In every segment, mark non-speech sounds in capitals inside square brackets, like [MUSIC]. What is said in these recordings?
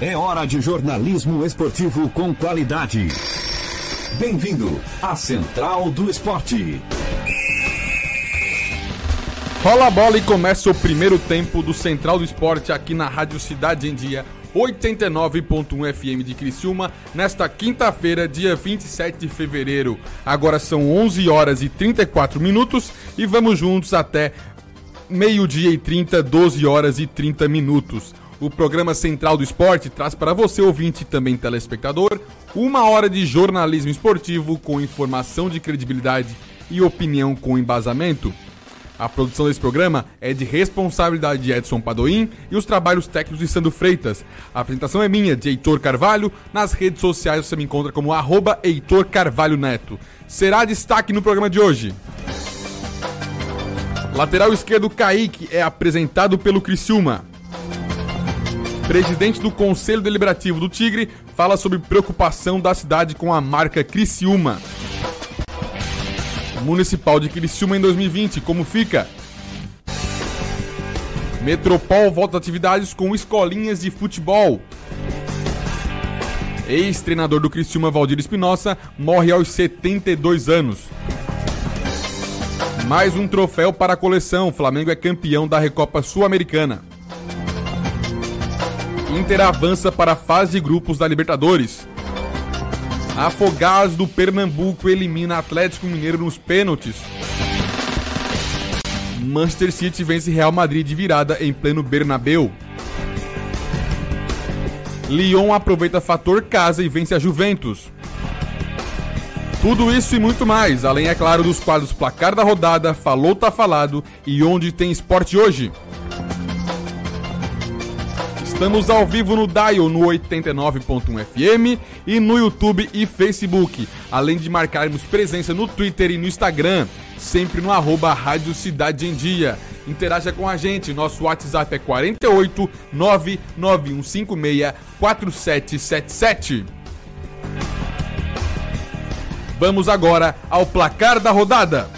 É hora de jornalismo esportivo com qualidade. Bem-vindo à Central do Esporte. Rola a bola e começa o primeiro tempo do Central do Esporte aqui na Rádio Cidade em Dia 89.1 FM de Criciúma, nesta quinta-feira, dia 27 de fevereiro. Agora são 11 horas e 34 minutos e vamos juntos até meio-dia e 30, 12 horas e 30 minutos. O programa Central do Esporte traz para você, ouvinte e também telespectador, uma hora de jornalismo esportivo com informação de credibilidade e opinião com embasamento. A produção desse programa é de responsabilidade de Edson Padoim e os trabalhos técnicos de Sandro Freitas. A apresentação é minha, de Heitor Carvalho. Nas redes sociais você me encontra como arroba Heitor Carvalho Neto. Será destaque no programa de hoje. Lateral esquerdo Kaique é apresentado pelo Criciúma. Presidente do Conselho Deliberativo do Tigre fala sobre preocupação da cidade com a marca Criciúma. Municipal de Criciúma em 2020, como fica? Metropol volta atividades com escolinhas de futebol. Ex-treinador do Criciúma, Valdir Espinosa, morre aos 72 anos. Mais um troféu para a coleção. Flamengo é campeão da Recopa Sul-Americana. Inter avança para a fase de grupos da Libertadores. Afogados do Pernambuco elimina Atlético Mineiro nos pênaltis. Manchester City vence Real Madrid de virada em pleno Bernabeu. Lyon aproveita fator casa e vence a Juventus. Tudo isso e muito mais, além, é claro, dos quadros Placar da Rodada, Falou Tá Falado e Onde Tem Esporte Hoje. Estamos ao vivo no Dial no 89.1 FM e no YouTube e Facebook, além de marcarmos presença no Twitter e no Instagram, sempre no arroba Rádio Cidade em Dia. Interaja com a gente, nosso WhatsApp é 48 99156 4777. Vamos agora ao placar da rodada.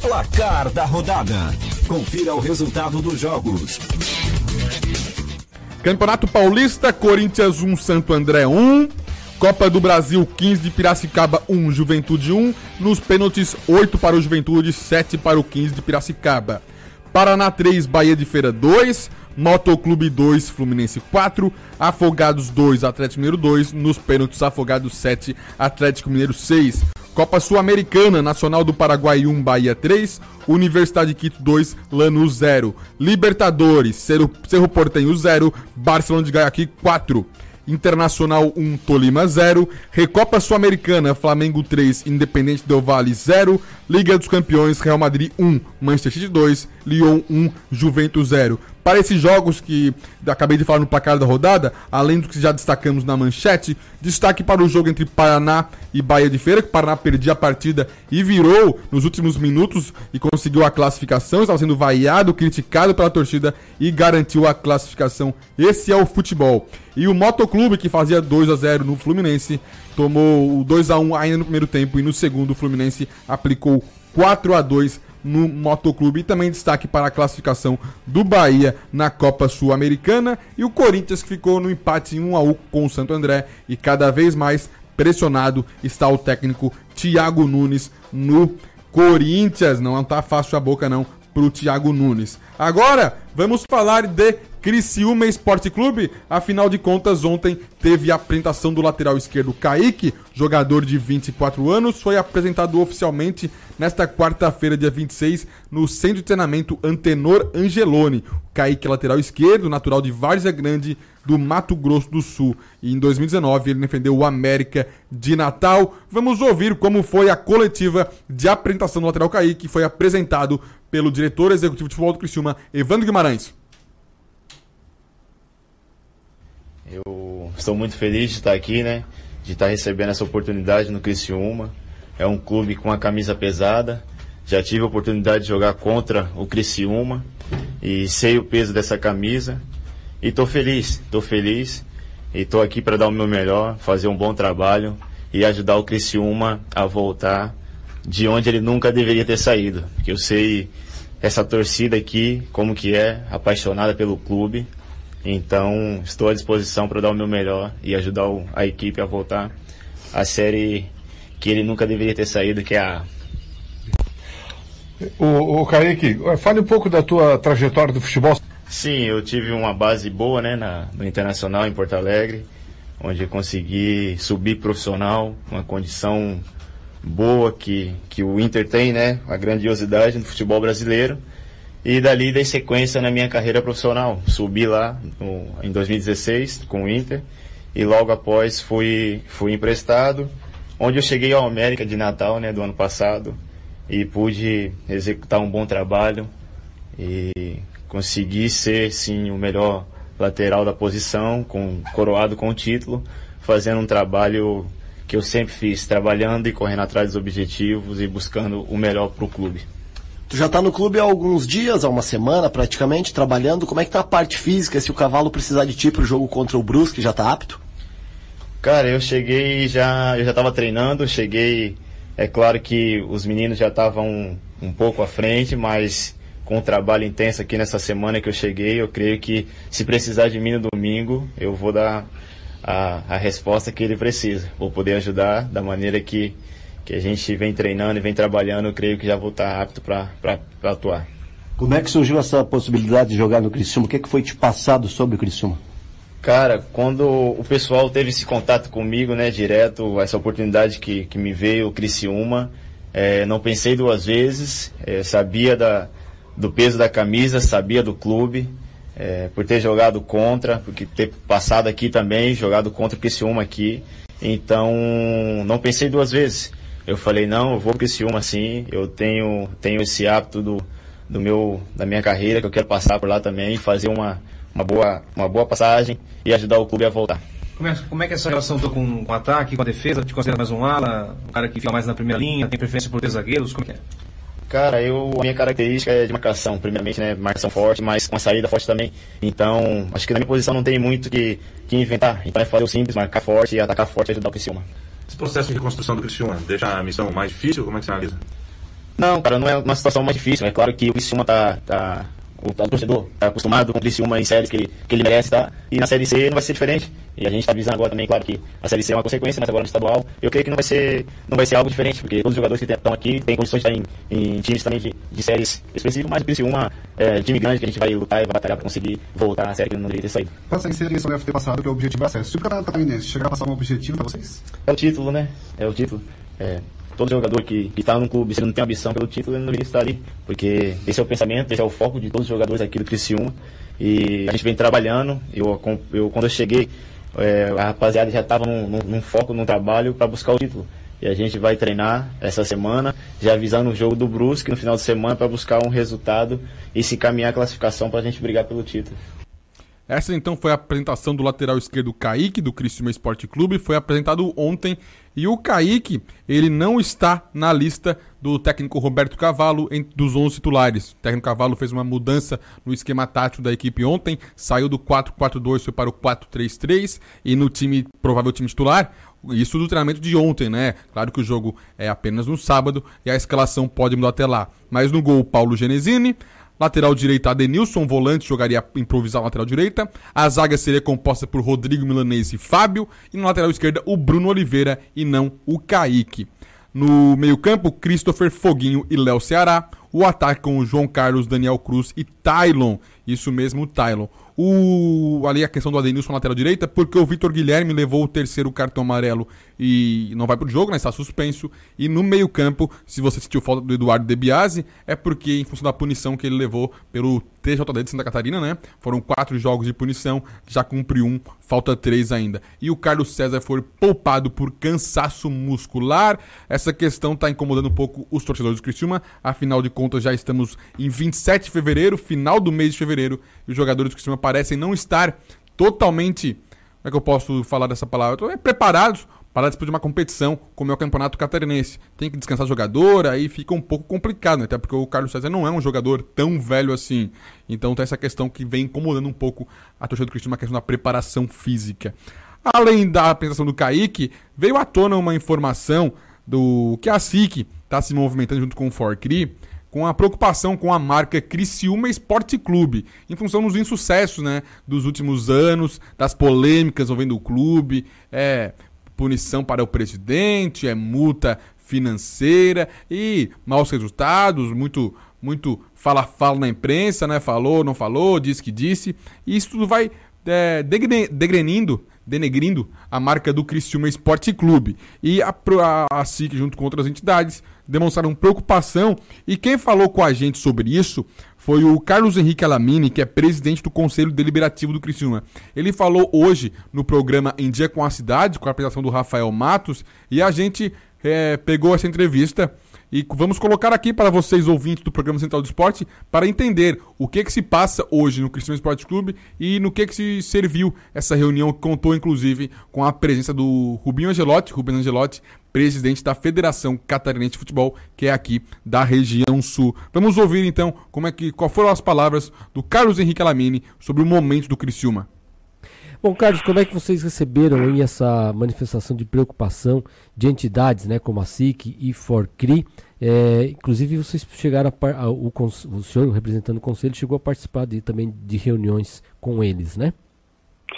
Placar da rodada. Confira o resultado dos jogos. Campeonato Paulista, Corinthians 1, Santo André 1. Copa do Brasil 15 de Piracicaba 1, Juventude 1. Nos pênaltis 8 para o Juventude, 7 para o 15 de Piracicaba. Paraná 3, Bahia de Feira 2. Motoclube 2, Fluminense 4. Afogados 2, Atlético Mineiro 2. Nos pênaltis, Afogados 7, Atlético Mineiro 6. Copa Sul-Americana, Nacional do Paraguai 1, Bahia 3, Universidade de Quito 2, Lanús 0. Libertadores, Cerro, Cerro Portenho 0, Barcelona de Guayaquil 4. Internacional 1, Tolima 0, Recopa Sul-Americana, Flamengo 3, Independente Del Valle 0, Liga dos Campeões, Real Madrid 1, Manchester City 2, Lyon 1, Juventus 0. Para esses jogos que acabei de falar no placar da rodada, além do que já destacamos na manchete, destaque para o jogo entre Paraná e Bahia de Feira, que o Paraná perdia a partida e virou nos últimos minutos e conseguiu a classificação, estava sendo vaiado, criticado pela torcida e garantiu a classificação. Esse é o futebol. E o Motoclube, que fazia 2 a 0 no Fluminense, tomou o 2 a 1 ainda no primeiro tempo e no segundo o Fluminense aplicou 4 a 2 no Motoclube. E também destaque para a classificação do Bahia na Copa Sul-Americana. E o Corinthians que ficou no empate em 1 a 1 com o Santo André. E cada vez mais pressionado está o técnico Thiago Nunes no Corinthians. Não tá fácil a boca não pro Thiago Nunes. Agora, vamos falar de Criciúma Esporte Clube. Afinal de contas, ontem teve a apresentação do lateral esquerdo Kaique, jogador de 24 anos, foi apresentado oficialmente nesta quarta-feira, dia 26, no Centro de Treinamento Antenor Angeloni. Kaique é lateral esquerdo, natural de Várzea Grande, do Mato Grosso do Sul. E em 2019 ele defendeu o América de Natal. Vamos ouvir como foi a coletiva de apresentação do lateral Kaique, que foi apresentado pelo diretor executivo de futebol do Criciúma, Evandro Guimarães. Eu estou muito feliz de estar aqui, né? De estar recebendo essa oportunidade no Criciúma. É um clube com uma camisa pesada. Já tive a oportunidade de jogar contra o Criciúma e sei o peso dessa camisa. E estou feliz, estou feliz e estou aqui para dar o meu melhor, fazer um bom trabalho e ajudar o Criciúma a voltar de onde ele nunca deveria ter saído. Porque eu sei essa torcida aqui, como que é, apaixonada pelo clube Então, estou à disposição para dar o meu melhor e ajudar o, a equipe a voltar à série que ele nunca deveria ter saído, que é a o, o Kaique, fale um pouco da tua trajetória do futebol. Sim, eu tive uma base boa né, na, no Internacional em Porto Alegre, onde consegui subir profissional, uma condição boa que, que o Inter tem, né, a grandiosidade no futebol brasileiro. E dali dei sequência na minha carreira profissional. Subi lá no, em 2016 com o Inter e logo após fui, fui emprestado, onde eu cheguei ao América de Natal né, do ano passado e pude executar um bom trabalho e consegui ser sim o melhor lateral da posição, com coroado com o título, fazendo um trabalho que eu sempre fiz, trabalhando e correndo atrás dos objetivos e buscando o melhor para o clube. Tu já está no clube há alguns dias, há uma semana praticamente, trabalhando. Como é que tá a parte física? Se o cavalo precisar de ti para o jogo contra o Brusque, já está apto? Cara, eu cheguei já, eu já estava treinando, cheguei é claro que os meninos já estavam um, pouco à frente, mas com o trabalho intenso aqui nessa semana que eu cheguei, eu creio que se precisar de mim no domingo, eu vou dar a, a resposta que ele precisa. Vou poder ajudar da maneira que, que a gente vem treinando e vem trabalhando, eu creio que já vou estar apto para atuar. Como é que surgiu essa possibilidade de jogar no Criciúma? O que, é que foi te passado sobre o Criciúma? Cara, quando o pessoal teve esse contato comigo, né, direto, essa oportunidade que, que me veio, o Criciúma, é, não pensei duas vezes, é, sabia da, do peso da camisa, sabia do clube, é, por ter jogado contra, porque ter passado aqui também, jogado contra o Criciúma aqui, então não pensei duas vezes. Eu falei, não, eu vou pro Criciúma sim, eu tenho, tenho esse hábito do, do meu, da minha carreira, que eu quero passar por lá também, fazer uma uma boa, uma boa passagem e ajudar o clube a voltar. Como é, como é que é essa relação com, com o ataque, com a defesa? Te considera mais um ala, um cara que fica mais na primeira linha, tem preferência por ter zagueiros? Como é que é? Cara, eu, a minha característica é de marcação, primeiramente, né? Marcação forte, mas com a saída forte também. Então, acho que na minha posição não tem muito que, que inventar. Então é fazer o simples, marcar forte e atacar forte e ajudar o Criciúma. Esse processo de reconstrução do Criciúma deixa a missão mais difícil? Como é que você analisa? Não, cara, não é uma situação mais difícil. É claro que o Criciúma tá, tá o, o torcedor está acostumado com o Criciúma em séries que ele, que ele merece, tá? E na Série C não vai ser diferente. E a gente está visando agora também, claro que a Série C é uma consequência, mas agora no estadual, eu creio que não vai ser, não vai ser algo diferente, porque todos os jogadores que estão aqui têm condições de estar em, em times também de, de séries específicas, mas o Criciúma é time grande que a gente vai lutar e vai batalhar para conseguir voltar à série que não deveria ter saído. Para a Série C deve ter passado, que é o objetivo é acesso. Se o Campeonato Catarinense chegar a passar um objetivo para vocês? É o título, né? É o título. É, todo jogador que está no clube, se não tem ambição pelo título, ele não deveria estar ali. Porque esse é o pensamento, esse é o foco de todos os jogadores aqui do Criciúma. E a gente vem trabalhando. Eu, eu quando eu cheguei, é, a rapaziada já estava num, num, num, foco, num trabalho para buscar o título. E a gente vai treinar essa semana, já avisando o jogo do Brusque no final de semana para buscar um resultado e se caminhar a classificação para a gente brigar pelo título. Essa então foi a apresentação do lateral esquerdo Kaique, do Criciúma Esporte Clube. Foi apresentado ontem. E o Kaique, ele não está na lista do técnico Roberto Cavalo dos 11 titulares. O técnico Cavalo fez uma mudança no esquema tático da equipe ontem. Saiu do 4-4-2, foi para o 4-3-3. E no time, provável time titular, isso do treinamento de ontem, né? Claro que o jogo é apenas no sábado e a escalação pode mudar até lá. Mas no gol, Paulo Genesini. Lateral direita, Adenilson, volante, jogaria improvisar lateral direita. A zaga seria composta por Rodrigo Milanese e Fábio. E na lateral esquerda, o Bruno Oliveira e não o Kaique. No meio-campo, Christopher Foguinho e Léo Ceará. O ataque com o João Carlos, Daniel Cruz e Tylon. Isso mesmo, Tylon. O, ali a questão do Adenilson na lateral direita, porque o Vitor Guilherme levou o terceiro cartão amarelo e não vai pro jogo, né? Está suspenso. E no meio-campo, se você sentiu falta do Eduardo De Biasi, é porque, em função da punição que ele levou pelo TJD de Santa Catarina, né? Foram quatro jogos de punição, já cumpriu um, falta três ainda. E o Carlos César foi poupado por cansaço muscular. Essa questão está incomodando um pouco os torcedores do Criciúma. Afinal de contas, já estamos em 27 de fevereiro, final do mês de fevereiro, e os jogadores do Criciúma parecem não estar totalmente. Como é que eu posso falar dessa palavra? É, preparados para disputar uma competição como é o Campeonato Catarinense. Tem que descansar jogador, aí fica um pouco complicado, né? até porque o Carlos César não é um jogador tão velho assim. Então tem essa questão que vem incomodando um pouco a torcida do Cristiano, uma questão da preparação física. Além da apresentação do Kaique, veio à tona uma informação do que a SIC está se movimentando junto com o Forcri com a preocupação com a marca Criciúma Esporte Clube, em função dos insucessos né, dos últimos anos, das polêmicas envolvendo o clube, é punição para o presidente, é multa financeira e maus resultados, muito muito fala-fala na imprensa, né? Falou, não falou, disse que disse. E isso tudo vai é, degrenindo, denegrindo a marca do Criciúma Esporte Clube. E a, a, a SIC, junto com outras entidades, demonstraram preocupação. E quem falou com a gente sobre isso foi o Carlos Henrique Alamini, que é presidente do Conselho Deliberativo do Criciúma. Ele falou hoje no programa Em Dia com a Cidade, com a apresentação do Rafael Matos, e a gente é, pegou essa entrevista e vamos colocar aqui para vocês, ouvintes do programa Central do Esporte, para entender o que, que se passa hoje no Cristiano Esporte Clube e no que, que se serviu essa reunião, que contou inclusive com a presença do Rubinho Angelotti, Rubens Angelotti, presidente da Federação Catarinense de Futebol, que é aqui da região sul. Vamos ouvir então como é que, qual foram as palavras do Carlos Henrique Alamini sobre o momento do Criciúma. Bom, Carlos, como é que vocês receberam aí essa manifestação de preocupação de entidades, né, como a SIC e Forcri? É, inclusive, vocês chegaram a, a o, o senhor, representando o conselho, chegou a participar de, também de reuniões com eles, né?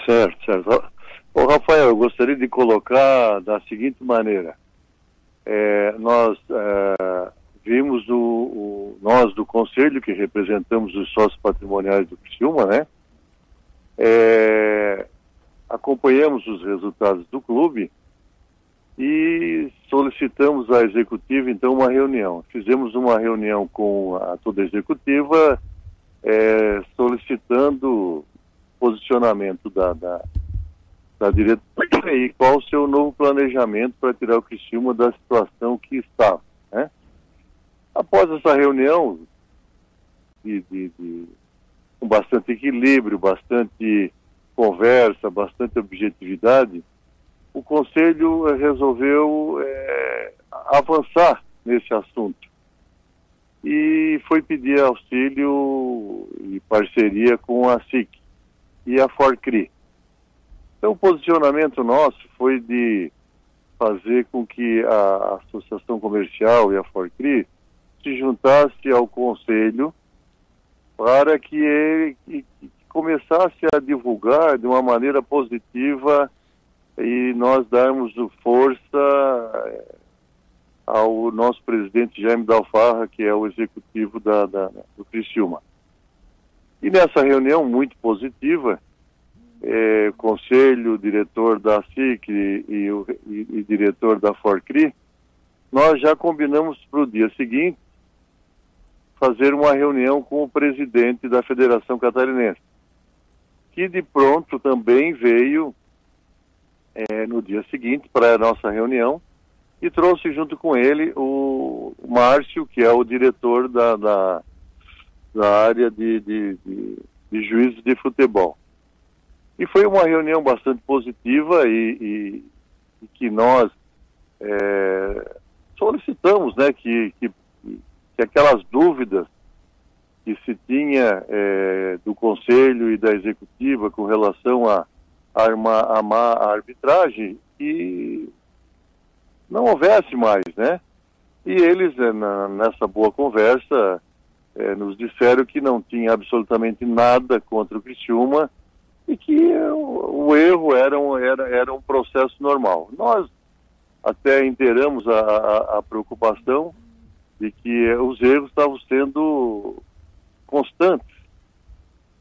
Certo, certo. Rafael, eu gostaria de colocar da seguinte maneira. É, nós é, vimos o, o, nós do conselho, que representamos os sócios patrimoniais do Criciúma, né? É, acompanhamos os resultados do clube e solicitamos à executiva então uma reunião. Fizemos uma reunião com a toda a executiva é, solicitando posicionamento da, da, da diretoria e qual o seu novo planejamento para tirar o Criciúma da situação que estava. Né? Após essa reunião de, de, de com bastante equilíbrio, bastante conversa, bastante objetividade, o Conselho resolveu é, avançar nesse assunto e foi pedir auxílio e parceria com a SIC e a Forcri. Então, o posicionamento nosso foi de fazer com que a Associação Comercial e a Forcri se juntasse ao Conselho para que ele começasse a divulgar de uma maneira positiva e nós darmos força eh, ao nosso presidente Jaime Dalfarra, que é o executivo da, da, do Criciúma. E nessa reunião muito positiva, é, conselho, diretor da SIC e, e, e, e diretor da Forcri, nós já combinamos para o dia seguinte fazer uma reunião com o presidente da Federação Catarinense, que de pronto também veio é, no dia seguinte para a nossa reunião e trouxe junto com ele o Márcio, que é o diretor da, da, da área de, de, de, de juízes de futebol. E foi uma reunião bastante positiva e, e, e que nós é, solicitamos né, que, que que aquelas dúvidas que se tinha é, do Conselho e da Executiva com relação a, a, uma, a má arbitragem e não houvesse mais, né? E eles, é, na, nessa boa conversa, é, nos disseram que não tinha absolutamente nada contra o Criciúma e que o, o erro era um, era, era um processo normal. Nós até inteiramos a, a, a preocupação de que os erros estavam sendo constantes.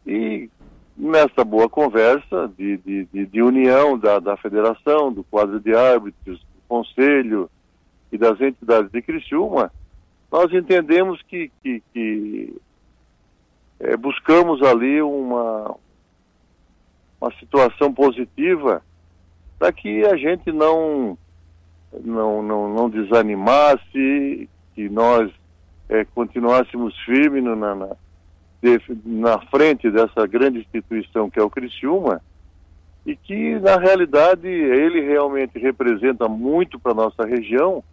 E nessa boa conversa de, de, de, de união da, da federação, do quadro de árbitros, do conselho e das entidades de Criciúma, nós entendemos que, que, que é, buscamos ali uma, uma situação positiva para que a gente não, não, não, não desanimasse, que nós é, continuássemos firmes na, na, na frente dessa grande instituição que é o Criciúma e que, na realidade, ele realmente representa muito para a nossa região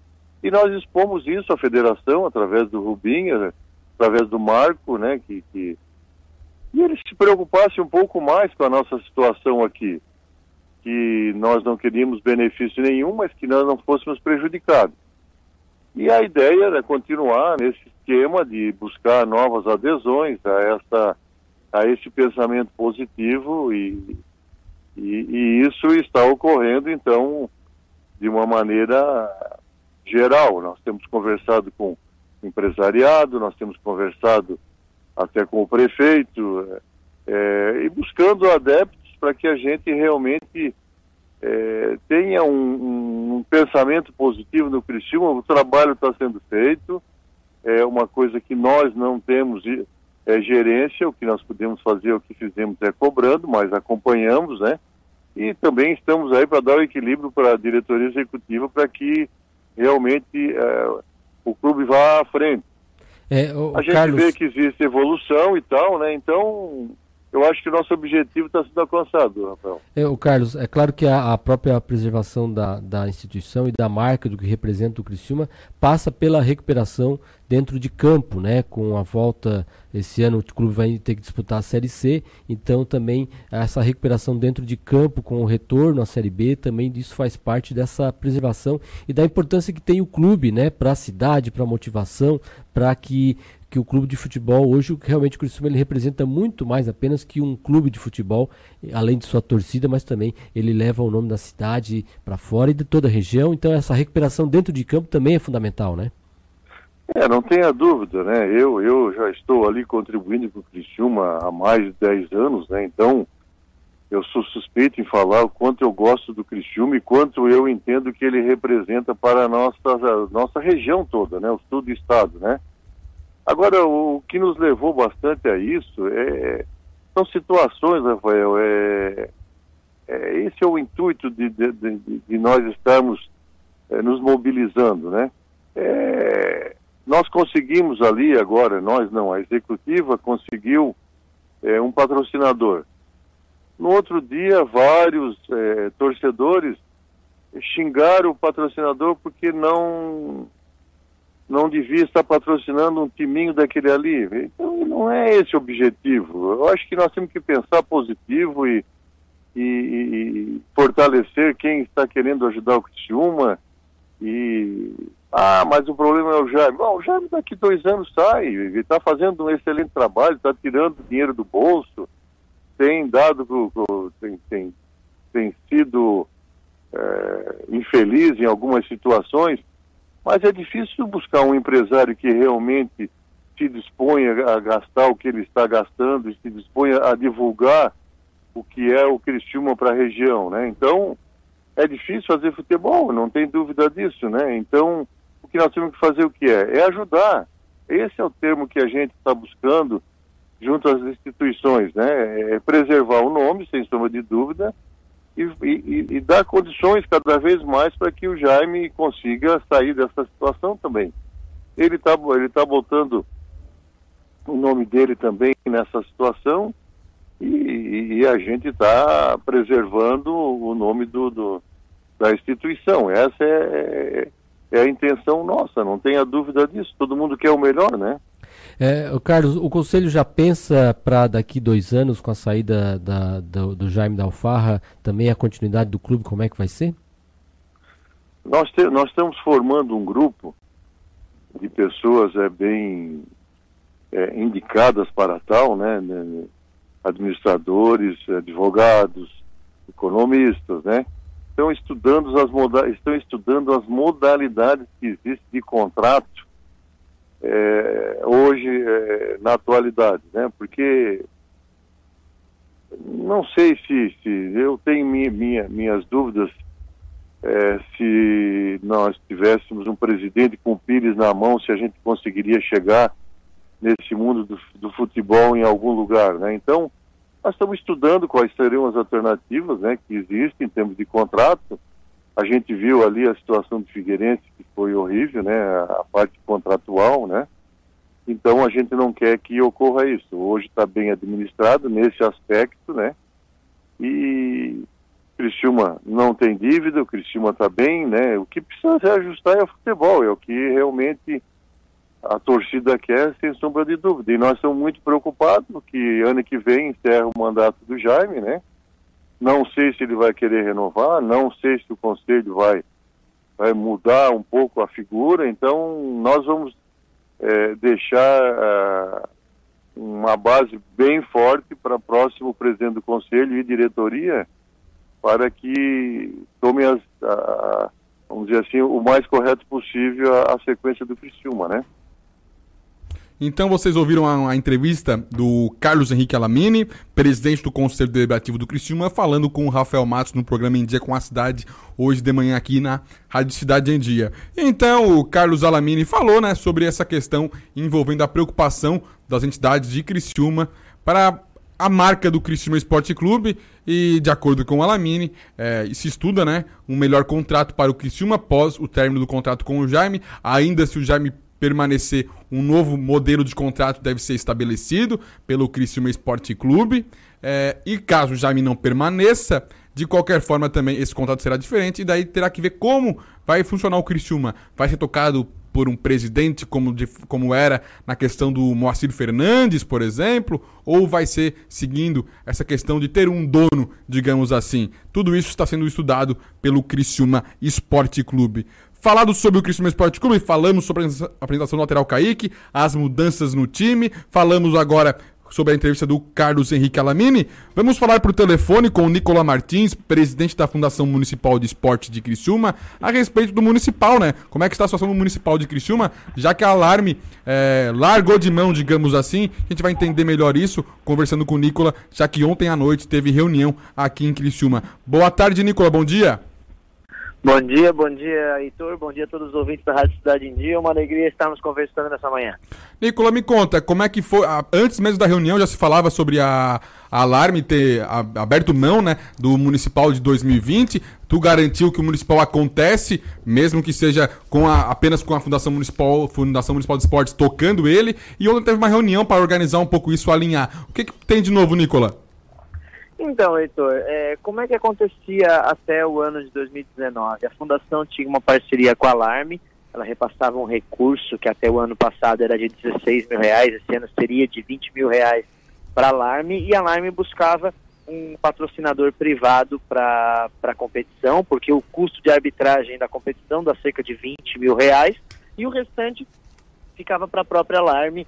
e nós expomos isso à federação através do Rubinho, através do Marco, né, que, que e ele se preocupasse um pouco mais com a nossa situação aqui, que nós não queríamos benefício nenhum, mas que nós não fôssemos prejudicados. E a ideia é continuar nesse esquema de buscar novas adesões a, essa, a esse pensamento positivo e, e, e isso está ocorrendo, então, de uma maneira geral. Nós temos conversado com empresariado, nós temos conversado até com o prefeito, é, e buscando adeptos para que a gente realmente é, tenha um, um, pensamento positivo no Criciúma. O trabalho está sendo feito, é uma coisa que nós não temos é, gerência, o que nós podemos fazer, o que fizemos é cobrando, mas acompanhamos, né? E também estamos aí para dar o equilíbrio para a diretoria executiva para que realmente é, o clube vá à frente. É, o, a gente Carlos... vê que existe evolução e tal, né? Então, eu acho que o nosso objetivo está sendo alcançado, Rafael. É, o Carlos, é claro que a, a, própria preservação da, da instituição e da marca do que representa o Criciúma passa pela recuperação dentro de campo, né? Com a volta esse ano o clube vai ter que disputar a Série C, então também essa recuperação dentro de campo com o retorno à Série B, também isso faz parte dessa preservação e da importância que tem o clube, né? Para a cidade, para a motivação, para que que o clube de futebol hoje realmente o Criciúma ele representa muito mais apenas que um clube de futebol, além de sua torcida, mas também ele leva o nome da cidade para fora e de toda a região. Então essa recuperação dentro de campo também é fundamental, né? É, não tenha dúvida, né? Eu, eu já estou ali contribuindo com o Criciúma há mais de 10 anos, né? Então, eu sou suspeito em falar o quanto eu gosto do Criciúma e quanto eu entendo que ele representa para a nossa, a nossa região toda, né? O sul do estado, né? Agora, o que nos levou bastante a isso é, são situações, Rafael, é, é, esse é o intuito de, de, de, de nós estarmos é, nos mobilizando, né? É, nós conseguimos ali agora, nós não, a executiva conseguiu é, um patrocinador. No outro dia, vários é, torcedores xingaram o patrocinador porque não não devia estar patrocinando um timinho daquele ali. Então, não é esse o objetivo. Eu acho que nós temos que pensar positivo e, e, e fortalecer quem está querendo ajudar o Criciúma. E, ah, mas o problema é o Jaime. Bom, o Jaime daqui dois anos sai, está fazendo um excelente trabalho, está tirando dinheiro do bolso, tem dado, tem, tem, tem sido é, infeliz em algumas situações mas é difícil buscar um empresário que realmente se disponha a gastar o que ele está gastando e se disponha a divulgar o que é o Criciúma para a região, né? Então, é difícil fazer futebol, não tem dúvida disso, né? Então, o que nós temos que fazer o que é? É ajudar. Esse é o termo que a gente está buscando junto às instituições, né? É preservar o nome, sem sombra de dúvida, e, e, e dar condições cada vez mais para que o Jaime consiga sair dessa situação também. Ele está ele tá botando o nome dele também nessa situação e, e a gente está preservando o nome do, do, da instituição. Essa é, é a intenção nossa, não tenha dúvida disso. Todo mundo quer o melhor, né? É, Carlos, o Conselho já pensa para daqui dois anos, com a saída da, do, do, Jaime da Alfarra, também a continuidade do clube, como é que vai ser? Nós, te, nós estamos formando um grupo de pessoas é, bem é, indicadas para tal, né, né administradores, advogados, economistas, né? Estão estudando as, moda estão estudando as modalidades que existem de contrato é, hoje, é, na atualidade, né? Porque não sei se, se eu tenho minha, minha, minhas dúvidas é, se nós tivéssemos um presidente com pires na mão, se a gente conseguiria chegar nesse mundo do, do futebol em algum lugar, né? Então, nós estamos estudando quais seriam as alternativas, né, que existem em termos de contrato. A gente viu ali a situação do Figueirense, que foi horrível, né, a parte contratual, né. Então a gente não quer que ocorra isso. Hoje está bem administrado nesse aspecto, né? E Criciúma não tem dívida, o Criciúma está bem, né? O que precisa se ajustar é o futebol, é o que realmente a torcida quer, sem sombra de dúvida. E nós estamos muito preocupados que ano que vem encerra o mandato do Jaime, né? Não sei se ele vai querer renovar, não sei se o conselho vai vai mudar um pouco a figura, então nós vamos é, deixar ah, uma base bem forte para próximo presidente do conselho e diretoria para que tome as, a, vamos dizer assim, o mais correto possível a, a sequência do Criciúma, né? Então vocês ouviram a, a, entrevista do Carlos Henrique Alamini, presidente do Conselho Deliberativo do Criciúma, falando com o Rafael Matos no programa Em Dia com a Cidade, hoje de manhã aqui na Rádio Cidade em Dia. Então o Carlos Alamini falou né, sobre essa questão envolvendo a preocupação das entidades de Criciúma para a marca do Criciúma Esporte Clube e, de acordo com o Alamini, é, se estuda né, um melhor contrato para o Criciúma após o término do contrato com o Jaime, ainda se o Jaime permanecer, um novo modelo de contrato deve ser estabelecido pelo Criciúma Esporte Clube. É, e caso o Jaime não permaneça, de qualquer forma também esse contrato será diferente e daí terá que ver como vai funcionar o Criciúma. Vai ser tocado por um presidente como, de, como era na questão do Moacir Fernandes, por exemplo, ou vai ser seguindo essa questão de ter um dono, digamos assim. Tudo isso está sendo estudado pelo Criciúma Esporte Clube falado sobre o Criciúma Esporte Clube, falamos sobre a apresentação do lateral Kaique, as mudanças no time, falamos agora sobre a entrevista do Carlos Henrique Alamini. Vamos falar por telefone com o Nicola Martins, presidente da Fundação Municipal de Esporte de Criciúma, a respeito do municipal, né? Como é que está a situação do municipal de Criciúma, já que a Alarme é, largou de mão, digamos assim. A gente vai entender melhor isso conversando com o Nicola, já que ontem à noite teve reunião aqui em Criciúma. Boa tarde, Nicola, bom dia. Bom dia, bom dia, Heitor. Bom dia a todos os ouvintes da Rádio Cidade em Dia. Uma alegria estarmos conversando nessa manhã. Nicola, me conta, como é que foi? Antes mesmo da reunião já se falava sobre a, a Alarme ter aberto mão né, do Municipal de 2020. Tu garantiu que o Municipal acontece, mesmo que seja com a, apenas com a Fundação Municipal, Fundação Municipal de Esportes tocando ele. E ontem teve uma reunião para organizar um pouco isso, alinhar. O que, que tem de novo, Nicola? Então, Heitor, é, como é que acontecia até o ano de 2019? A fundação tinha uma parceria com a Alarme, ela repassava um recurso que até o ano passado era de 16 mil reais, esse ano seria de 20 mil reais para a Alarme, e a Alarme buscava um patrocinador privado para a competição, porque o custo de arbitragem da competição dá cerca de 20 mil reais, e o restante ficava para a própria Alarme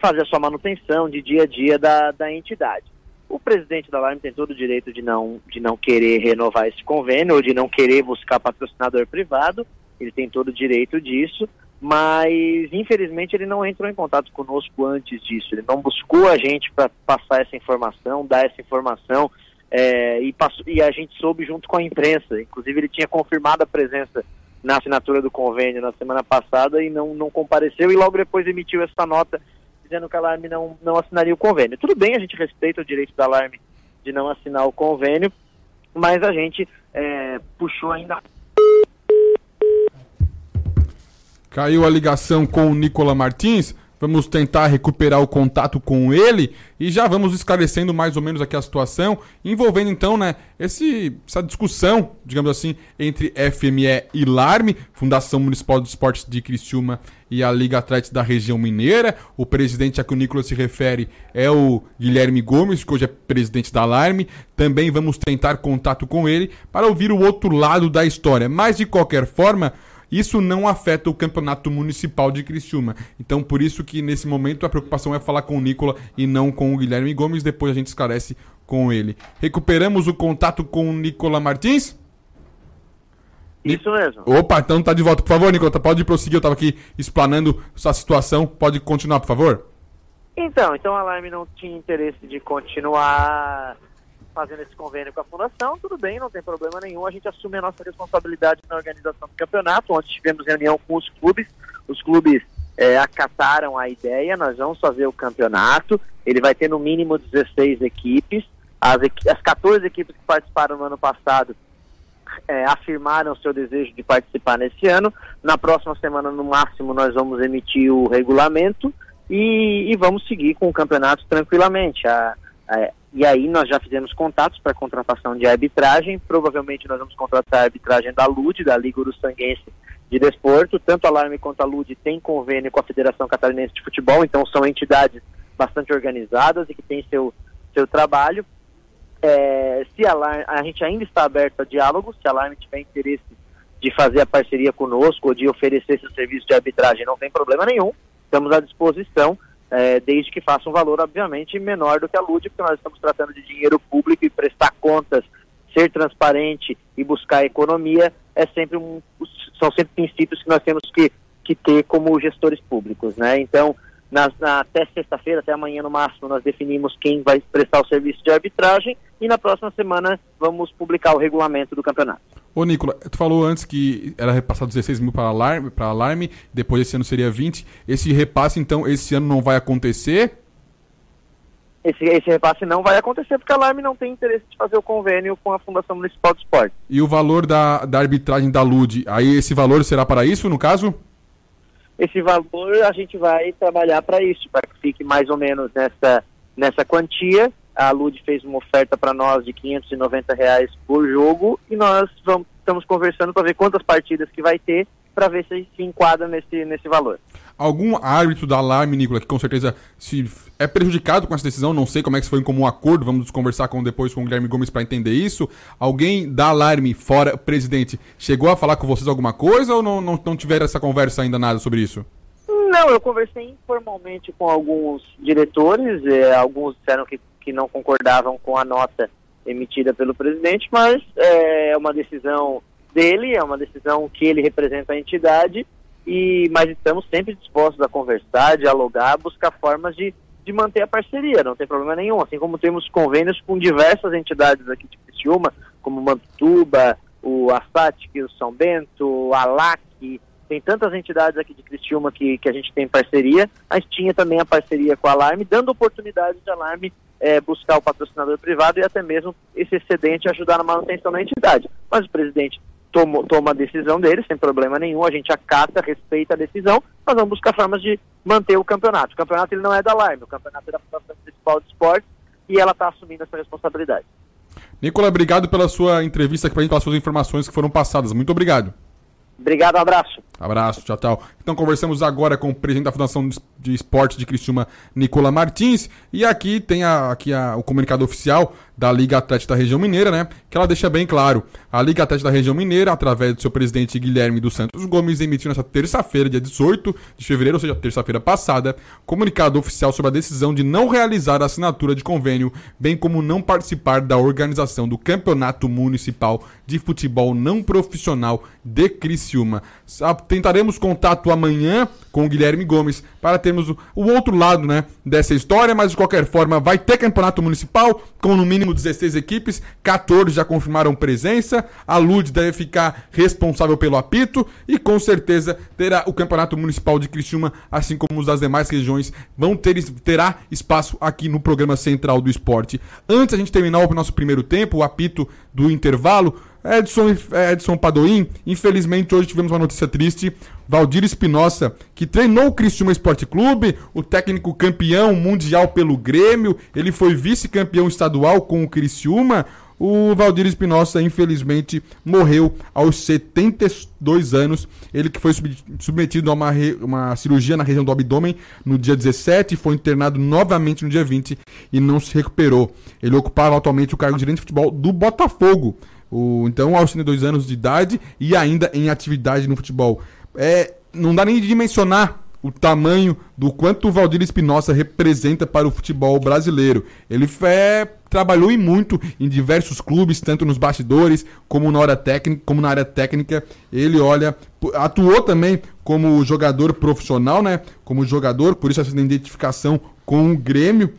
fazer a sua manutenção de dia a dia da, da entidade. O presidente da Alarme tem todo o direito de não, de não querer renovar esse convênio ou de não querer buscar patrocinador privado, ele tem todo o direito disso, mas infelizmente ele não entrou em contato conosco antes disso, ele não buscou a gente para passar essa informação, dar essa informação, é, e, passou, e a gente soube junto com a imprensa, inclusive ele tinha confirmado a presença na assinatura do convênio na semana passada e não, não compareceu e logo depois emitiu essa nota dizendo que a Alarme não, não assinaria o convênio. Tudo bem, a gente respeita o direito da Alarme de não assinar o convênio, mas a gente é, puxou ainda. Caiu a ligação com o Nicola Martins. Vamos tentar recuperar o contato com ele e já vamos esclarecendo mais ou menos aqui a situação, envolvendo então, né, esse, essa discussão, digamos assim, entre FME e LARME, Fundação Municipal de Esportes de Criciúma e a Liga Atletas da região mineira. O presidente a que o Nicolas se refere é o Guilherme Gomes, que hoje é presidente da Alarme. Também vamos tentar contato com ele para ouvir o outro lado da história. Mas de qualquer forma, isso não afeta o campeonato municipal de Criciúma. Então, por isso que nesse momento a preocupação é falar com o Nicola e não com o Guilherme Gomes. Depois a gente esclarece com ele. Recuperamos o contato com o Nicola Martins? Isso mesmo. Opa, então tá de volta. Por favor, Nicola, pode prosseguir. Eu tava aqui explanando sua situação. Pode continuar, por favor? Então, então a Alarme não tinha interesse de continuar fazendo esse convênio com a fundação, tudo bem, não tem problema nenhum, a gente assume a nossa responsabilidade na organização do campeonato. Ontem tivemos reunião com os clubes, os clubes é, acataram a ideia, nós vamos fazer o campeonato, ele vai ter no mínimo 16 equipes, as, as 14 equipes que participaram no ano passado é, afirmaram seu desejo de participar nesse ano. Na próxima semana, no máximo, nós vamos emitir o regulamento e, e vamos seguir com o campeonato tranquilamente. A, a, e aí nós já fizemos contatos para contratação de arbitragem. Provavelmente nós vamos contratar a arbitragem da LUD, da Liga Uruçanguense de Desporto. Tanto a Alarme quanto a LUD tem convênio com a Federação Catarinense de Futebol, então são entidades bastante organizadas e que têm seu, seu trabalho. É, se a, Alarme, a gente ainda está aberto a diálogo, se a Alarme tiver interesse de fazer a parceria conosco ou de oferecer esse serviço de arbitragem, não tem problema nenhum. Estamos à disposição, é, desde que faça um valor, obviamente, menor do que a LUD, porque nós estamos tratando de dinheiro público e prestar contas, ser transparente e buscar economia é sempre um, são sempre princípios que nós temos que, que ter como gestores públicos, né? Então, na, na, até sexta-feira, até amanhã no máximo, nós definimos quem vai prestar o serviço de arbitragem e na próxima semana vamos publicar o regulamento do campeonato. Ô, Nicola, tu falou antes que era repassado 16 mil para alarme, para alarme, depois esse ano seria 20. Esse repasse, então, esse ano não vai acontecer? Esse, esse repasse não vai acontecer porque a Alarme não tem interesse de fazer o convênio com a Fundação Municipal de Esporte. E o valor da, da arbitragem da LUD, aí esse valor será para isso, no caso? esse valor a gente vai trabalhar para isso, para que fique mais ou menos nessa, nessa quantia. A Lud fez uma oferta para nós de 590 reais por jogo e nós vamos, estamos conversando para ver quantas partidas que vai ter para ver se se enquadra nesse, nesse valor. Algum árbitro da Alarme, Nicola, que com certeza se é prejudicado com essa decisão, não sei como é que foi em comum acordo, vamos conversar com, depois com o Guilherme Gomes para entender isso. Alguém da Alarme, fora presidente, chegou a falar com vocês alguma coisa ou não, não, não tiveram essa conversa ainda nada sobre isso? Não, eu conversei informalmente com alguns diretores, eh, alguns disseram que, que não concordavam com a nota emitida pelo presidente, mas é uma decisão dele, é uma decisão que ele representa a entidade, e mas estamos sempre dispostos a conversar, dialogar, buscar formas de, de manter a parceria, não tem problema nenhum, assim como temos convênios com diversas entidades aqui de Criciúma, como Mantuba, o ASATIC, o São Bento, o ALAC, tem tantas entidades aqui de Criciúma que, que a gente tem parceria, mas tinha também a parceria com a Alarme, dando oportunidade de Alarme é, buscar o patrocinador privado e até mesmo esse excedente ajudar na manutenção da entidade. Mas o presidente tomou, toma a decisão dele, sem problema nenhum, a gente acata, respeita a decisão, mas vamos buscar formas de manter o campeonato. O campeonato ele não é da Alarme, o campeonato é da Fundação Municipal de Esportes e ela está assumindo essa responsabilidade. Nicola, obrigado pela sua entrevista aqui para gente, pelas suas informações que foram passadas. Muito obrigado. Obrigado, abraço. Abraço, tchau, tchau. Então conversamos agora com o presidente da Fundação de Esporte de Criciúma, Nicola Martins, e aqui tem a, aqui a, o comunicado oficial da Liga Atlética da Região Mineira, né? Que ela deixa bem claro. A Liga Atlética da Região Mineira, através do seu presidente Guilherme dos Santos Gomes, emitiu nesta terça-feira, dia 18 de fevereiro, ou seja, terça-feira passada, comunicado oficial sobre a decisão de não realizar a assinatura de convênio, bem como não participar da organização do Campeonato Municipal de Futebol Não Profissional de Criciúma. Tentaremos contato amanhã com o Guilherme Gomes para termos o, o outro lado, né, dessa história, mas de qualquer forma vai ter campeonato municipal com no mínimo 16 equipes, 14 já confirmaram presença, a LUD deve ficar responsável pelo apito e com certeza terá o campeonato municipal de Criciúma, assim como os das demais regiões, vão ter terá espaço aqui no programa central do esporte. Antes a gente terminar o nosso primeiro tempo, o apito do intervalo, Edson, Edson Padoim, infelizmente hoje tivemos uma notícia triste. Valdir Espinosa, que treinou o Criciúma Esporte Clube, o técnico campeão mundial pelo Grêmio, ele foi vice-campeão estadual com o Criciúma. O Valdir Espinosa, infelizmente, morreu aos 72 anos. Ele que foi submetido a uma, uma cirurgia na região do abdômen no dia 17, foi internado novamente no dia 20 e não se recuperou. Ele ocupava atualmente o cargo de gerente de futebol do Botafogo. O, então, aos 32 anos de idade e ainda em atividade no futebol. É, não dá nem de dimensionar o tamanho do quanto o Valdir Espinosa representa para o futebol brasileiro. Ele é, trabalhou e muito em diversos clubes, tanto nos bastidores como na, técnica, como na área técnica. Ele, olha, atuou também como jogador profissional, né? Como jogador, por isso essa identificação com o Grêmio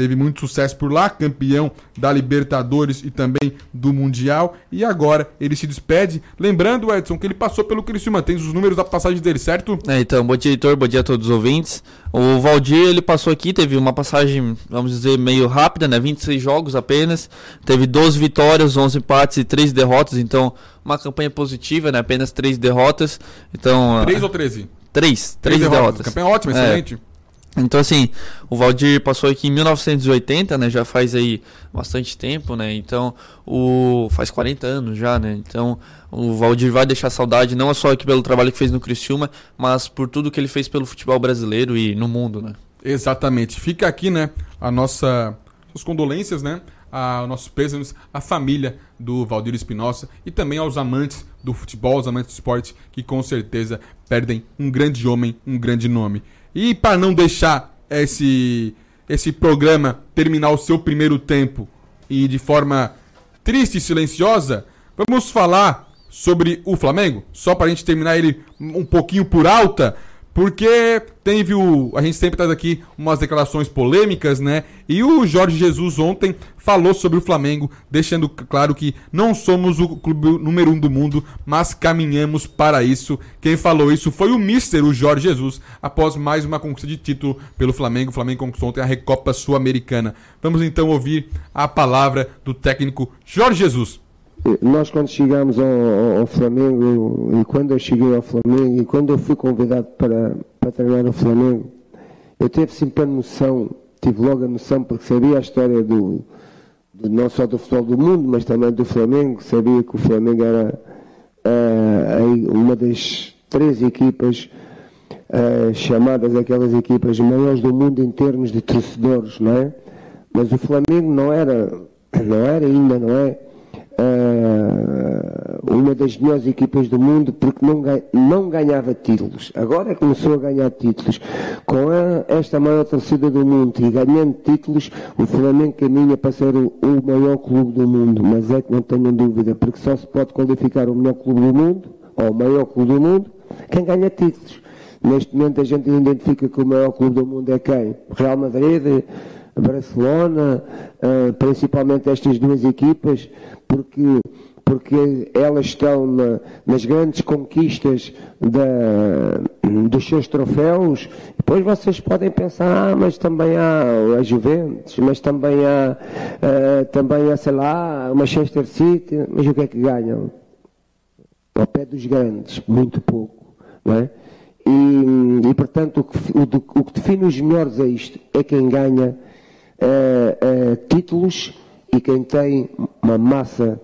teve muito sucesso por lá, campeão da Libertadores e também do Mundial. E agora ele se despede. Lembrando, Edson, que ele passou pelo Criciúma. Tem os números da passagem dele, certo? É, então, bom dia, editor, bom dia a todos os ouvintes. O Valdir, ele passou aqui, teve uma passagem, vamos dizer, meio rápida, né? 26 jogos apenas. Teve 12 vitórias, 11 empates e 3 derrotas. Então, uma campanha positiva, né? Apenas 3 derrotas. Então, 3 ou 13? 3, 3 derrotas. derrotas. Campanha ótima, excelente. É. Então, assim, o Valdir passou aqui em 1980, né? Já faz aí bastante tempo, né? Então, o faz 40 anos já, né? Então, o Valdir vai deixar saudade não só aqui pelo trabalho que fez no Criciúma, mas por tudo que ele fez pelo futebol brasileiro e no mundo, né? Exatamente. Fica aqui, né, a nossa as condolências, né, a nossos pêsames à família do Valdir Espinosa e também aos amantes do futebol, aos amantes do esporte, que com certeza perdem um grande homem, um grande nome. E para não deixar esse, esse programa terminar o seu primeiro tempo e de forma triste e silenciosa, vamos falar sobre o Flamengo, só para a gente terminar ele um pouquinho por alta. Porque teve o. A gente sempre traz aqui umas declarações polêmicas, né? E o Jorge Jesus ontem falou sobre o Flamengo, deixando claro que não somos o clube número um do mundo, mas caminhamos para isso. Quem falou isso foi o Mister, o Jorge Jesus, após mais uma conquista de título pelo Flamengo. O Flamengo conquistou ontem a Recopa Sul-Americana. Vamos então ouvir a palavra do técnico Jorge Jesus. Nós quando chegamos ao, ao, Flamengo e quando eu cheguei ao Flamengo e quando eu fui convidado para, para treinar o Flamengo, eu tive sempre a noção, tive logo a noção porque sabia a história do, do não só do futebol do mundo, mas também do Flamengo, sabia que o Flamengo era uh, uma das três equipas uh, chamadas aquelas equipas maiores do mundo em termos de torcedores, não é? Mas o Flamengo não era, não era ainda, não é? Uh, uma das melhores equipas do mundo porque não, não ganhava títulos. Agora começou a ganhar títulos. Com a, esta maior torcida do mundo e ganhando títulos, o Flamengo caminha para ser o, o maior clube do mundo. Mas é que não tenham dúvida, porque só se pode qualificar o melhor clube do mundo, ou o maior clube do mundo, quem ganha títulos. Neste momento a gente identifica que o maior clube do mundo é quem? Real Madrid, Barcelona, uh, principalmente estas duas equipas, porque, porque elas estão na, nas grandes conquistas da, dos seus troféus. Depois vocês podem pensar, ah, mas também há a Juventus, mas também há, uh, também há, sei lá, o Manchester City, mas o que é que ganham? Ao pé dos grandes, muito pouco, não é? E, e portanto, o que, o, o que define os melhores é isto, é quem ganha uh, uh, títulos e quem tem uma massa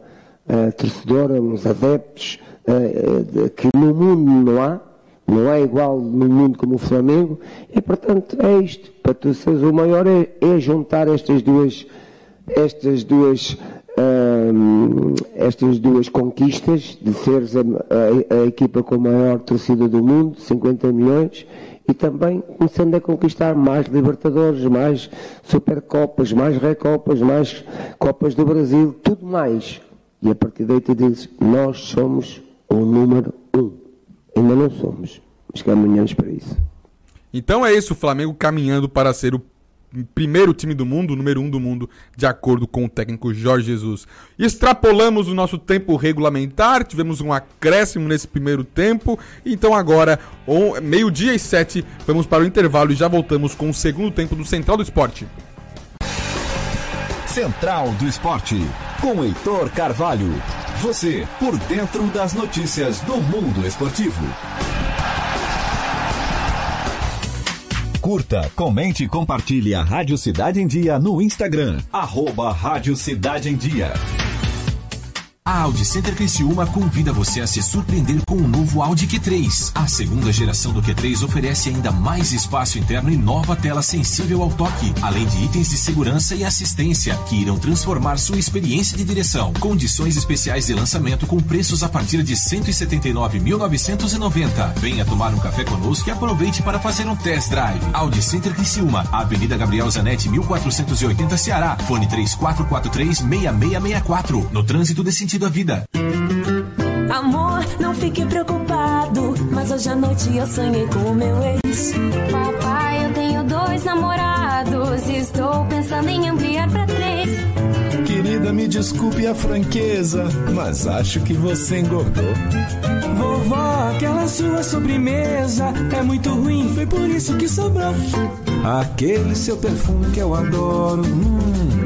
uh, torcedora, uns adeptos, que no mundo não há, não é igual no mundo como o Flamengo, e portanto é isto. Para tu seres o maior é, é juntar estas duas, estas duas, estas duas conquistas de seres a, a, a, equipa com a maior torcida do mundo, 50 milhões, e também começando a conquistar mais Libertadores, mais Supercopas, mais Recopas, mais Copas do Brasil, tudo mais. E a partir daí tu dizes, nós somos o número um. Ainda não somos, mas caminhamos para isso. Então é isso, o Flamengo caminhando para ser o primeiro time do mundo, número um do mundo, de acordo com o técnico Jorge Jesus. Extrapolamos o nosso tempo regulamentar, tivemos um acréscimo nesse primeiro tempo, então agora, meio-dia e sete, vamos para o intervalo e já voltamos com o segundo tempo do Central do Esporte. Central do Esporte, com Heitor Carvalho. Você por dentro das notícias do mundo esportivo. Curta, comente e compartilhe a Rádio Cidade em Dia no Instagram. Arroba Rádio Cidade em Dia. A Audi Center Criciúma convida você a se surpreender com o novo Audi Q3. A segunda geração do Q3 oferece ainda mais espaço interno e nova tela sensível ao toque, além de itens de segurança e assistência que irão transformar sua experiência de direção. Condições especiais de lançamento com preços a partir de 179.990. Venha tomar um café conosco e aproveite para fazer um test drive. Audi Center Criciúma, Avenida Gabriel Zanetti, 1480 Ceará. Fone 3443 6664. No trânsito desse da vida. Amor, não fique preocupado, mas hoje à noite eu sonhei com o meu ex. Papai, eu tenho dois namorados e estou pensando em ampliar para três. Querida, me desculpe a franqueza, mas acho que você engordou. Vovó, aquela sua sobremesa é muito ruim, foi por isso que sobrou. Aquele seu perfume que eu adoro, hum,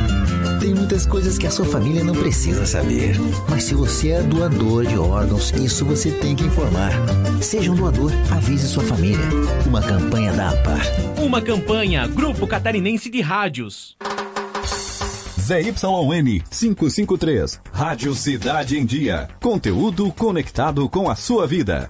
Tem muitas coisas que a sua família não precisa saber. Mas se você é doador de órgãos, isso você tem que informar. Seja um doador, avise sua família. Uma campanha da APAR. Uma campanha, Grupo Catarinense de Rádios. ZYN 553, Rádio Cidade em Dia. Conteúdo conectado com a sua vida.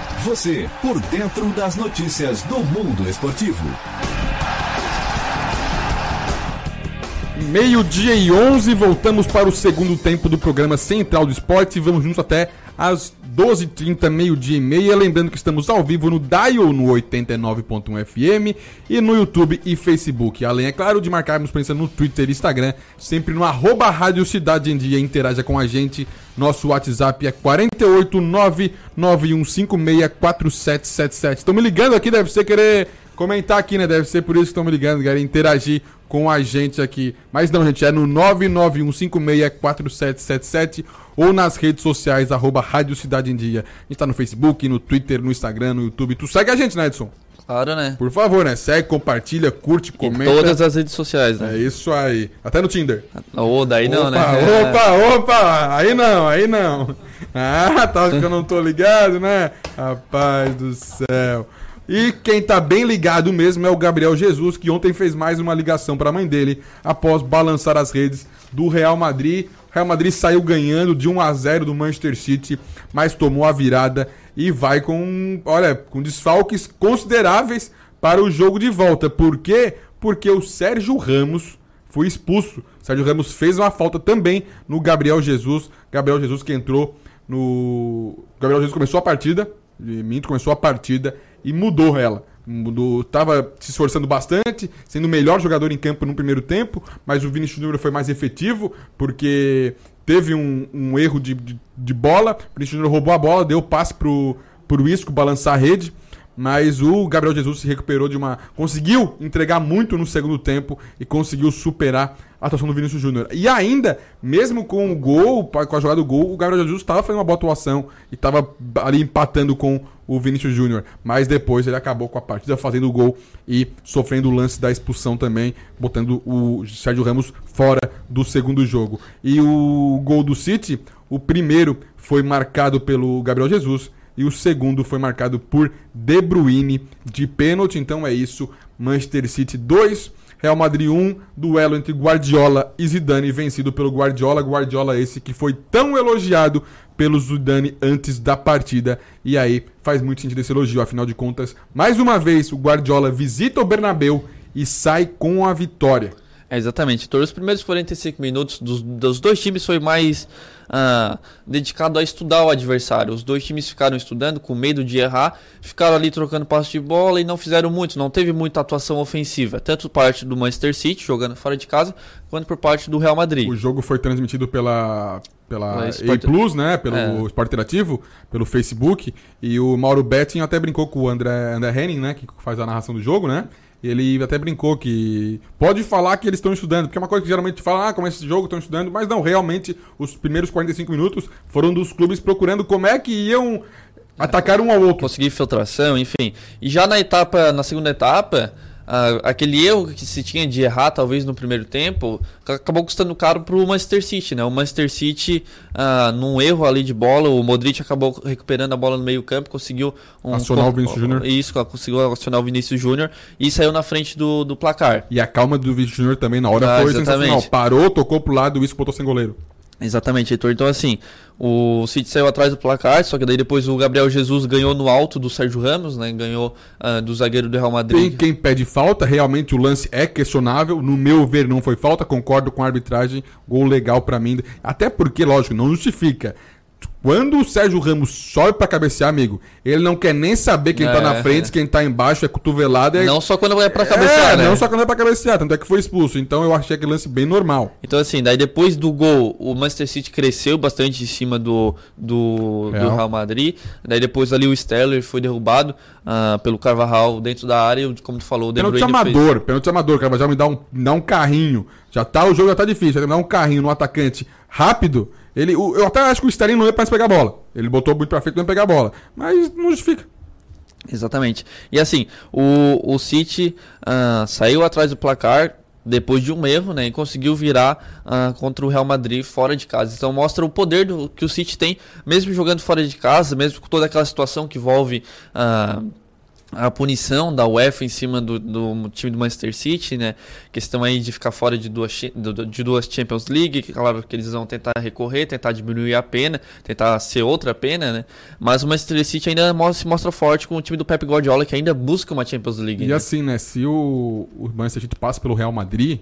Você por dentro das notícias do mundo esportivo. Meio-dia e 11, voltamos para o segundo tempo do programa Central do Esporte. Vamos juntos até às 12h30, meio-dia e meia. Lembrando que estamos ao vivo no Dial no 89.1 FM e no YouTube e Facebook. Além, é claro, de marcarmos presença no Twitter e Instagram, sempre no arroba Rádio Cidade em Dia. Interaja com a gente. Nosso WhatsApp é 48991564777. Estão me ligando aqui, deve ser querer comentar aqui, né? Deve ser por isso que estão me ligando, querem interagir com a gente aqui. Mas não, gente, é no 991564777 ou nas redes sociais, arroba Rádio Cidade em Dia. A gente tá no Facebook, no Twitter, no Instagram, no YouTube. Tu segue a gente, né, Edson? Claro, né? Por favor, né? Segue, compartilha, curte, comenta. Em todas as redes sociais, né? É isso aí. Até no Tinder. Ô, daí não, opa, né? Opa, opa! Aí não, aí não. Ah, tá que eu não tô ligado, né? Rapaz do céu. E quem tá bem ligado mesmo é o Gabriel Jesus, que ontem fez mais uma ligação para a mãe dele após balançar as redes do Real Madrid. O Real Madrid saiu ganhando de 1 a 0 do Manchester City, mas tomou a virada e vai com, olha, com desfalques consideráveis para o jogo de volta. Por quê? Porque o Sérgio Ramos foi expulso. O Sérgio Ramos fez uma falta também no Gabriel Jesus. Gabriel Jesus que entrou no. Gabriel Jesus começou a partida. Minto começou a partida e mudou ela. Mudou, tava se esforçando bastante, sendo o melhor jogador em campo no primeiro tempo, mas o Vinícius Júnior foi mais efetivo, porque teve um, um erro de, de, de, bola, o Vinícius Júnior roubou a bola, deu passe pro, pro Isco balançar a rede, mas o Gabriel Jesus se recuperou de uma. conseguiu entregar muito no segundo tempo e conseguiu superar a atuação do Vinícius Júnior. E ainda, mesmo com o gol, com a jogada do gol, o Gabriel Jesus estava fazendo uma boa atuação e estava ali empatando com o Vinícius Júnior. Mas depois ele acabou com a partida fazendo o gol e sofrendo o lance da expulsão também, botando o Sérgio Ramos fora do segundo jogo. E o gol do City, o primeiro foi marcado pelo Gabriel Jesus e o segundo foi marcado por De Bruyne de pênalti. Então é isso, Manchester City 2, Real Madrid 1, duelo entre Guardiola e Zidane, vencido pelo Guardiola. Guardiola esse que foi tão elogiado pelo Zidane antes da partida. E aí faz muito sentido esse elogio, afinal de contas, mais uma vez o Guardiola visita o Bernabeu e sai com a vitória. É, exatamente. Todos os primeiros 45 minutos dos, dos dois times foi mais ah, dedicado a estudar o adversário. Os dois times ficaram estudando, com medo de errar, ficaram ali trocando passe de bola e não fizeram muito, não teve muita atuação ofensiva, tanto por parte do Manchester City, jogando fora de casa, quanto por parte do Real Madrid. O jogo foi transmitido pela pela Sport- Plus, né? Pelo É. Sport Interativo, pelo Facebook. E o Mauro Betting até brincou com o André, André Henning, né? Que faz a narração do jogo, né? Ele até brincou que pode falar que eles estão estudando, porque é uma coisa que geralmente fala, ah, como é esse jogo, estão estudando, mas não, realmente os primeiros 45 minutos foram dos clubes procurando como é que iam atacar um ao outro. Conseguir filtração, enfim. E já na etapa, na segunda etapa, aquele erro que se tinha de errar, talvez no primeiro tempo, ca- acabou custando caro pro Manchester City, né? O Manchester City, ah, num erro ali de bola, o Modric acabou recuperando a bola no meio-campo, conseguiu um Acionar o Vinícius Júnior. Isso, conseguiu acionar o Vinícius Júnior e saiu na frente do, do placar. E a calma do Vinícius Júnior também na hora Ah, foi exatamente. sensacional. Parou, tocou pro lado e o Isco botou sem goleiro. Exatamente, Heitor. Então, assim, o City saiu atrás do placar, só que daí depois o Gabriel Jesus ganhou no alto do Sérgio Ramos, né? Ganhou ah, do zagueiro do Real Madrid. Tem quem pede falta, realmente o lance é questionável. No meu ver, não foi falta, concordo com a arbitragem. Gol legal pra mim. Até porque, lógico, não justifica. Quando o Sérgio Ramos sobe pra cabecear, amigo, ele não quer nem saber quem tá É, na frente, é. quem tá embaixo, é cotovelada. É... Não só quando é pra cabecear, é, né? Não só quando é pra cabecear, tanto é que foi expulso. Então eu achei aquele lance bem normal. Então, assim, daí depois do gol, o Manchester City cresceu bastante em cima do, do, do Real. Madrid. Daí depois ali o Sterling foi derrubado ah, pelo Carvajal dentro da área. Como tu falou, o De Pênalti Bruyne fez- amador, pênalti amador, cara, já me dá um, me dá um carrinho. Já tá, o jogo já tá difícil, já me dá um carrinho no atacante rápido. Ele, o- eu até acho que o Sterling não ia pra pegar a bola. Ele botou muito pra frente não ia pegar a bola. Mas não justifica. Exatamente. E assim, o, o City ah, saiu atrás do placar depois de um erro, né? E conseguiu virar ah, contra o Real Madrid fora de casa. Então mostra o poder do, que o City tem, mesmo jogando fora de casa, mesmo com toda aquela situação que envolve. ah, a punição da UEFA em cima do, do time do Manchester City, né? Questão aí de ficar fora de duas, de duas Champions League, que claro que eles vão tentar recorrer, tentar diminuir a pena, tentar ser outra pena, né? Mas o Manchester City ainda se mostra forte com o time do Pep Guardiola, que ainda busca uma Champions League. E né? assim, né? Se o, o Manchester City passa pelo Real Madrid,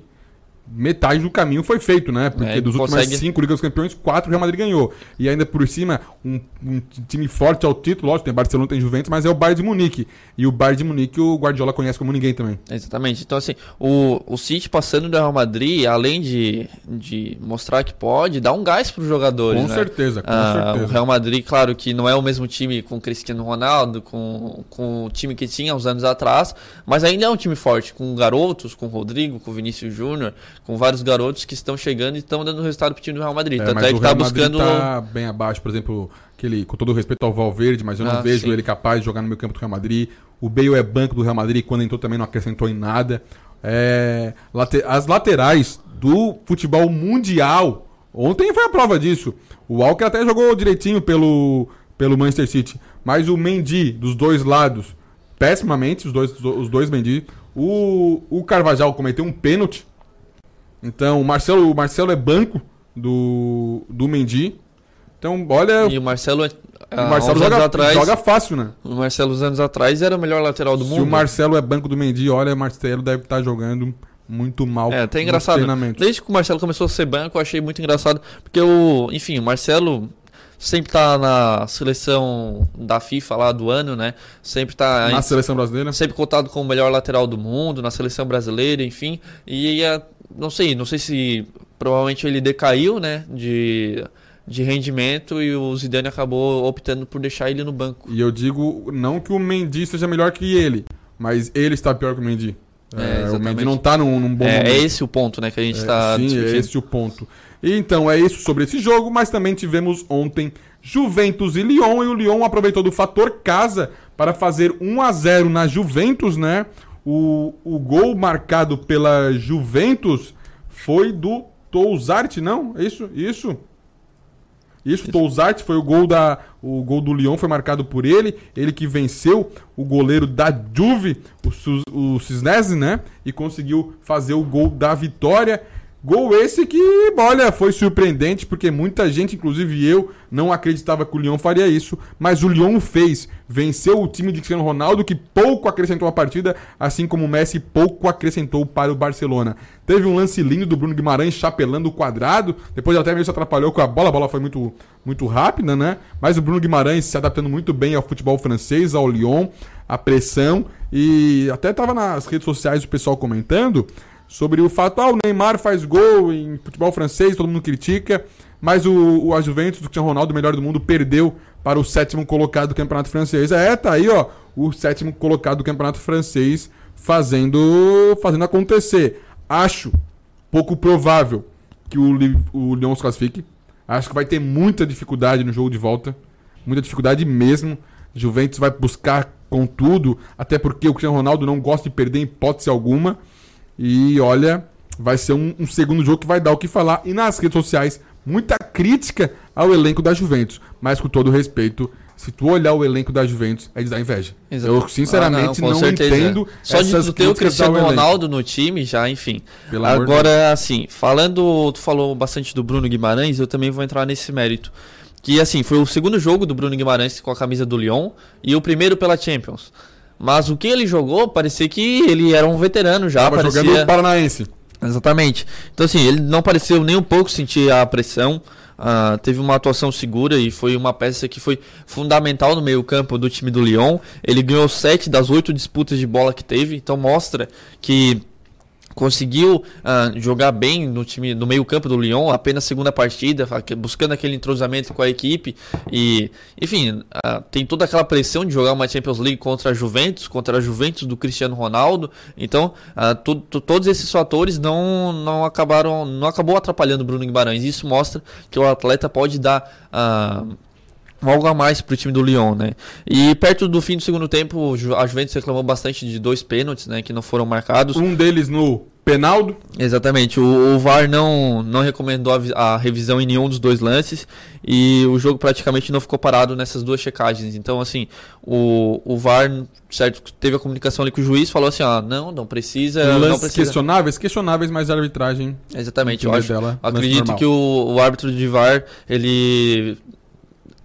metade do caminho foi feito, né? Porque É, dos últimos consegue- cinco Ligas dos Campeões, quatro o Real Madrid ganhou. E ainda por cima, um, um time forte ao título, lógico, tem Barcelona, tem Juventus, mas é o Bayern de Munique. E o Bayern de Munique o Guardiola conhece como ninguém também. Exatamente. Então, assim, o, o City passando do Real Madrid, além de, de mostrar que pode, dá um gás para os jogadores. Com né? certeza, com Ah, certeza. O Real Madrid, claro que não é o mesmo time com o Cristiano Ronaldo, com, com o time que tinha uns anos atrás, mas ainda é um time forte, com garotos, com o Rodrigo, com o Vinícius Júnior, com vários garotos que estão chegando e estão dando resultado pro time do Real Madrid. É, Tanto mas é que o tá buscando. tá bem abaixo, por exemplo, aquele, com todo o respeito ao Valverde, mas eu não Ah, vejo sim. ele capaz de jogar no meio campo do Real Madrid. O Bale é banco do Real Madrid, quando entrou também não acrescentou em nada. É, late- as laterais do futebol mundial, ontem foi a prova disso. O Walker até jogou direitinho pelo, pelo Manchester City, mas o Mendy, dos dois lados, pessimamente, os dois, os dois Mendy. O, o Carvajal cometeu um pênalti então, o Marcelo, o Marcelo é banco do, do Mendy. Então, olha. E o Marcelo, ah, o Marcelo joga, atrás- joga fácil, né? O Marcelo, uns anos atrás, era o melhor lateral do Se mundo. o Marcelo é banco do Mendy, olha, o Marcelo deve estar jogando muito mal. É, até engraçado. Desde que o Marcelo começou a ser banco, eu achei muito engraçado. Porque o, enfim, o Marcelo sempre tá na seleção da FIFA lá do ano, né? Sempre tá. Na seleção brasileira? Sempre cotado como o melhor lateral do mundo, na seleção brasileira, enfim. E é, não sei, não sei se provavelmente ele decaiu, né? De, de rendimento e o Zidane acabou optando por deixar ele no banco. E eu digo, não que o Mendy seja melhor que ele, mas ele está pior que o Mendy. É, É, o. Mendy não está num, num bom É, momento. é esse o ponto, né, que a gente É, tá Sim, discutindo. é esse o ponto. E Então, é isso sobre esse jogo, mas também tivemos ontem Juventus e Lyon, e o Lyon aproveitou do fator casa para fazer 1 a 0 na Juventus, né? O, o gol marcado pela Juventus foi do Touzart, não? É Isso, isso. Isso, Touzart foi o gol da o gol do Lyon foi marcado por ele, ele que venceu o goleiro da Juve, o, o Cisnese, né? E conseguiu fazer o gol da vitória. Gol esse que, olha, foi surpreendente, porque muita gente, inclusive eu, não acreditava que o Lyon faria isso, mas o Lyon fez. Venceu o time de Cristiano Ronaldo, que pouco acrescentou a partida, assim como o Messi pouco acrescentou para o Barcelona. Teve um lance lindo do Bruno Guimarães chapelando o quadrado, depois até meio se atrapalhou com a bola, a bola foi muito, muito rápida, né? Mas o Bruno Guimarães se adaptando muito bem ao futebol francês, ao Lyon, a pressão, e até estava nas redes sociais o pessoal comentando sobre o fato, ah, o Neymar faz gol em futebol francês, todo mundo critica, mas o, o a Juventus do Cristiano Ronaldo, o melhor do mundo, perdeu para o sétimo colocado do campeonato francês. É, tá aí, ó, o sétimo colocado do campeonato francês fazendo, fazendo acontecer. Acho pouco provável que o, o Lyon se classifique. Acho que vai ter muita dificuldade no jogo de volta. Muita dificuldade mesmo. Juventus vai buscar com tudo, até porque o Cristiano Ronaldo não gosta de perder em hipótese alguma. E olha, vai ser um, um, segundo jogo que vai dar o que falar. E nas redes sociais, muita crítica ao elenco da Juventus. Mas com todo respeito, se tu olhar o elenco da Juventus, é de dar inveja. Exato. Eu, sinceramente, ah, não, não entendo Só de ter o Cristiano Ronaldo no time, já, enfim. Pelo Agora, assim, falando, tu falou bastante do Bruno Guimarães, eu também vou entrar nesse mérito. Que, assim, foi o segundo jogo do Bruno Guimarães com a camisa do Lyon e o primeiro pela Champions. Mas o que ele jogou, parecia que ele era um veterano já. Tava parecia... jogando Paranaense. Exatamente. Então, assim, ele não pareceu nem um pouco sentir a pressão. Uh, teve uma atuação segura e foi uma peça que foi fundamental no meio-campo do time do Lyon. Ele ganhou sete das oito disputas de bola que teve, então mostra que conseguiu uh, jogar bem no time no meio campo do Lyon apenas segunda partida buscando aquele entrosamento com a equipe. E enfim uh, tem toda aquela pressão de jogar uma Champions League contra a Juventus contra a Juventus do Cristiano Ronaldo. Então uh, todos esses fatores não não acabaram não acabou atrapalhando o Bruno Guimarães. Isso mostra que o atleta pode dar algo a mais para o time do Lyon, né? E perto do fim do segundo tempo, a Juventus reclamou bastante de dois pênaltis, né, que não foram marcados. Um deles no Penaldo. Exatamente. O, o, VAR não, não recomendou a, a, revisão em nenhum dos dois lances e o jogo praticamente não ficou parado nessas duas checagens. Então, assim, o, o VAR certo, teve a comunicação ali com o juiz, falou assim: ah, não, não precisa. Lances não precisa. questionáveis, questionáveis, mas a arbitragem. Exatamente. Eu acho, dela, acredito que o, o árbitro de VAR ele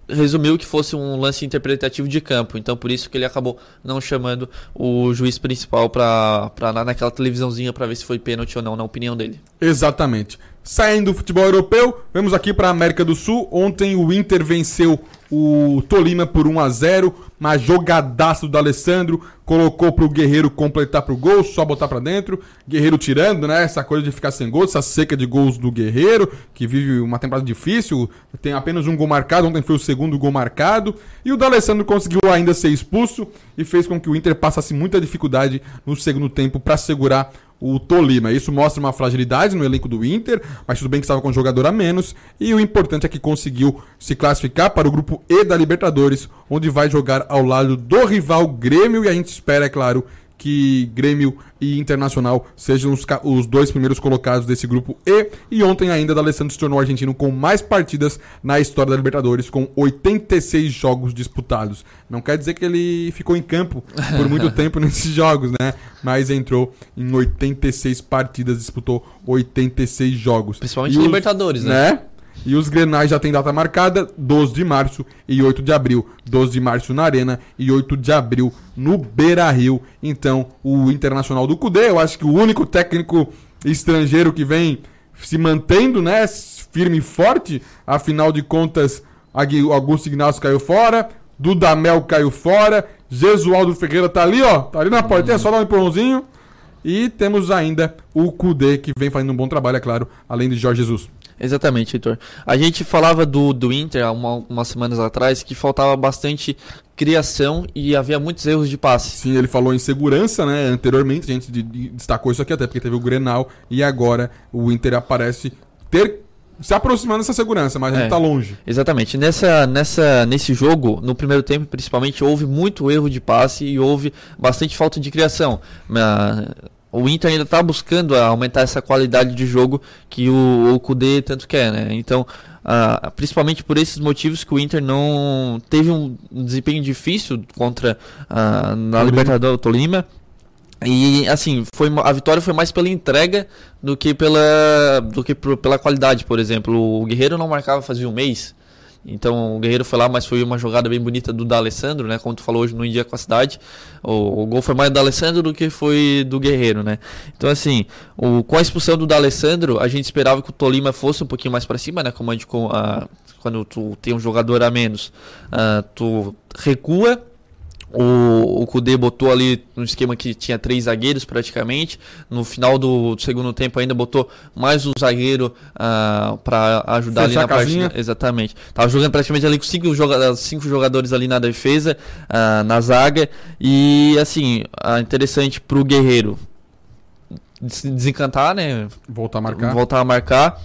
resumiu que fosse um lance interpretativo de campo, então por isso que ele acabou não chamando o juiz principal para naquela televisãozinha para ver se foi pênalti ou não, na opinião dele. Exatamente. Saindo do futebol europeu, vamos aqui para a América do Sul. Ontem o Inter venceu o Tolima por 1 a 0 uma jogadaça do Alessandro, colocou pro Guerreiro completar pro gol, só botar para dentro. Guerreiro tirando, né? Essa coisa de ficar sem gol, essa seca de gols do Guerreiro, que vive uma temporada difícil, tem apenas um gol marcado, ontem foi o segundo gol marcado. E o D'Alessandro conseguiu ainda ser expulso e fez com que o Inter passasse muita dificuldade no segundo tempo para segurar o Tolima. Isso mostra uma fragilidade no elenco do Inter, mas tudo bem que estava com um jogador a menos. E o importante é que conseguiu se classificar para o grupo E da Libertadores, onde vai jogar ao lado do rival Grêmio. E a gente espera, é claro, que Grêmio e Internacional sejam os, os, dois primeiros colocados desse grupo E. E ontem ainda, D'Alessandro se tornou argentino com mais partidas na história da Libertadores, com 86 jogos disputados. Não quer dizer que ele ficou em campo por muito [LAUGHS] tempo nesses jogos, né? Mas entrou em 86 partidas, disputou 86 jogos. Principalmente os, Libertadores, né? né? E os Grenais já tem data marcada, 12 de março e 8 de abril. 12 de março na Arena e 8 de abril no Beira-Rio. Então, o Internacional do Cudê, eu acho que o único técnico estrangeiro que vem se mantendo, né, firme e forte. Afinal de contas, Augusto Ignacio caiu fora, Dudamel caiu fora, Jesualdo Ferreira tá ali, ó, tá ali na porta, é só dar um empurrãozinho. E temos ainda o Cudê, que vem fazendo um bom trabalho, é claro, além de Jorge Jesus. Exatamente, Heitor. A gente falava do, do Inter há uma, umas semanas atrás que faltava bastante criação e havia muitos erros de passe. Sim, ele falou em segurança, né? Anteriormente a gente destacou isso aqui até porque teve o Grenal e agora o Inter aparece ter se aproximando dessa segurança, mas é, gente tá longe. Exatamente. Nessa, nessa, nesse jogo, no primeiro tempo principalmente, houve muito erro de passe e houve bastante falta de criação o Inter ainda está buscando aumentar essa qualidade de jogo que o, o Kudê tanto quer, né? Então, uh, principalmente por esses motivos que o Inter não teve um desempenho difícil contra uh, na Libertadores Tolima E assim, foi a vitória foi mais pela entrega do que pela do que pela qualidade, por exemplo. O Guerreiro não marcava fazia um mês. Então o Guerreiro foi lá, mas foi uma jogada bem bonita do D'Alessandro, né? Como tu falou hoje no Dia com a Cidade. O, o gol foi mais do D'Alessandro do que foi do Guerreiro, né? Então assim, o, com a expulsão do D'Alessandro, a gente esperava que o Tolima fosse um pouquinho mais para cima, né? Como a gente, com a, quando tu tem um jogador a menos, ah, tu recua o, o Kudê botou ali no esquema que tinha três zagueiros praticamente. No final do, do segundo tempo ainda botou mais um zagueiro para ajudar ali Fechar na a parte. casinha. Exatamente. Tava jogando praticamente ali com cinco, joga cinco jogadores ali na defesa, ah, na zaga. E assim, ah, interessante pro Guerreiro se desencantar, né? Voltar a marcar. Voltar a marcar.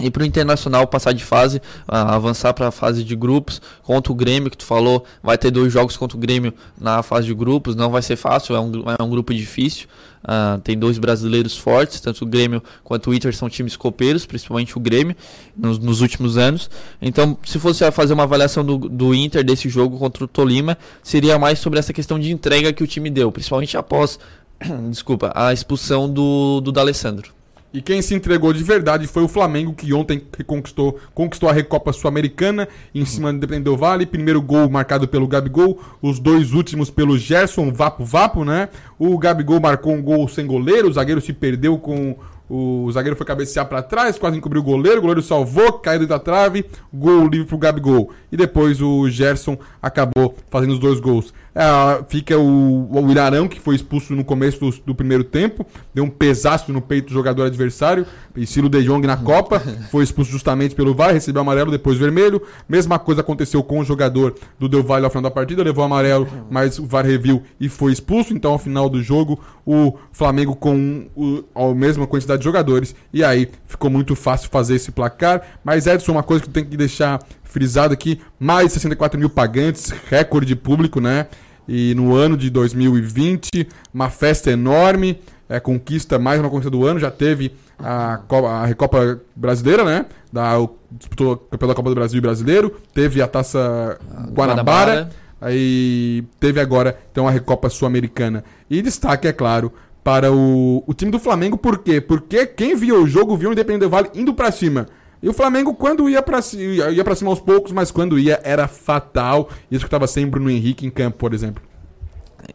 E pro Internacional passar de fase, avançar para a fase de grupos contra o Grêmio, que tu falou, vai ter dois jogos contra o Grêmio na fase de grupos, não vai ser fácil, é um, é um grupo difícil. Ah, tem dois brasileiros fortes, tanto o Grêmio quanto o Inter são times copeiros, principalmente o Grêmio, nos, nos últimos anos. Então, se fosse fazer uma avaliação do, do Inter desse jogo contra o Tolima, seria mais sobre essa questão de entrega que o time deu, principalmente após, [COUGHS] desculpa, a expulsão do, do D'Alessandro. E quem se entregou de verdade foi o Flamengo, que ontem conquistou, conquistou a Recopa Sul-Americana em cima do Independente Vale. Primeiro gol marcado pelo Gabigol, os dois últimos pelo Gerson Vapo Vapo, né? O Gabigol marcou um gol sem goleiro, o zagueiro se perdeu com. O zagueiro foi cabecear pra trás, quase encobriu o goleiro, o goleiro salvou, caiu da trave, gol livre pro Gabigol. E depois o Gerson acabou fazendo os dois gols. É, fica o, o Ilharão, que foi expulso no começo do, do primeiro tempo, deu um pesaço no peito do jogador adversário, estilo De Jong na Copa, [LAUGHS] foi expulso justamente pelo VAR, recebeu amarelo, depois vermelho. Mesma coisa aconteceu com o jogador do Del Valle ao final da partida, levou amarelo, mas o VAR reviu e foi expulso. Então, ao final do jogo, o Flamengo com o, a mesma quantidade de jogadores, e aí ficou muito fácil fazer esse placar. Mas, Edson, uma coisa que tem que deixar frisado aqui: mais de 64 mil pagantes, recorde de público, né? E no ano de 2020, uma festa enorme, é, conquista, mais uma conquista do ano, já teve a, Co- a Recopa Brasileira, né? Da, o, disputou o campeão da Copa do Brasil e Brasileiro, teve a Taça Guanabara, Guanabara. aí teve agora então a Recopa Sul-Americana. E destaque, é claro, para o, o time do Flamengo, por quê? Porque quem viu o jogo viu o Independente Vale indo pra cima. E o Flamengo, quando ia pra, ci- ia pra cima aos poucos, mas quando ia era fatal. Isso que tava sem Bruno Henrique em campo, por exemplo.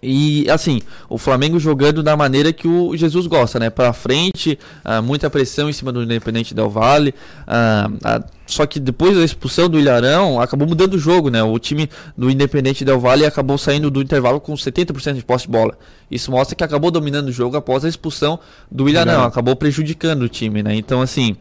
E assim, o Flamengo jogando da maneira que o Jesus gosta, né? Pra frente, ah, muita pressão em cima do Independente Del Vale. ah, ah, só que depois da expulsão do Ilharão, acabou mudando o jogo, né? O time do Independente Del Vale acabou saindo do intervalo com 70% de posse de bola. Isso mostra que acabou dominando o jogo após a expulsão do Ilharão, Ilharão. acabou prejudicando o time, né? Então, assim.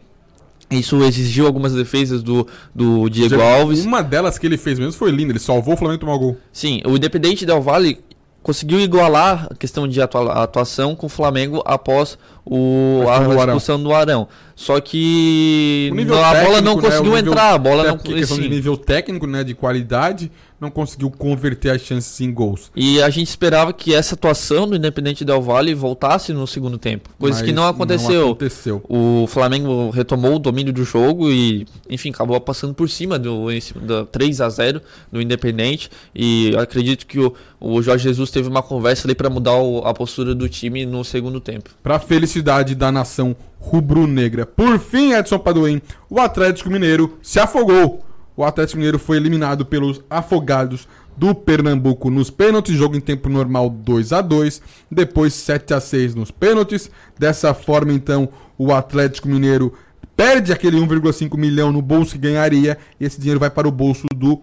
Isso exigiu algumas defesas do, do Diego Alves. Uma delas que ele fez mesmo foi linda, ele salvou o Flamengo tomar gol. Sim, o Independente Del Valle conseguiu igualar a questão de atua- atuação com o Flamengo após o, A a, expulsão do Arão. Só que a bola técnico, não né, conseguiu entrar, a bola até não porque questão de nível técnico, né, de qualidade, não conseguiu converter as chances em gols. E a gente esperava que essa atuação do Independente Del Valle voltasse no segundo tempo, coisa Mas que não não aconteceu. aconteceu. O Flamengo retomou o domínio do jogo e, enfim, acabou passando por cima do, do 3 a 0 do Independente. E eu acredito que o, o Jorge Jesus teve uma conversa ali para mudar o- a postura do time no segundo tempo. Para felicidade da nação rubro-negra. Por fim, Edson Paduim, o Atlético Mineiro se afogou. O Atlético Mineiro foi eliminado pelos afogados do Pernambuco nos pênaltis, jogo em tempo normal 2 a 2 depois 7 a 6 nos pênaltis. Dessa forma, então, o Atlético Mineiro perde aquele 1,5 milhão no bolso que ganharia e esse dinheiro vai para o bolso do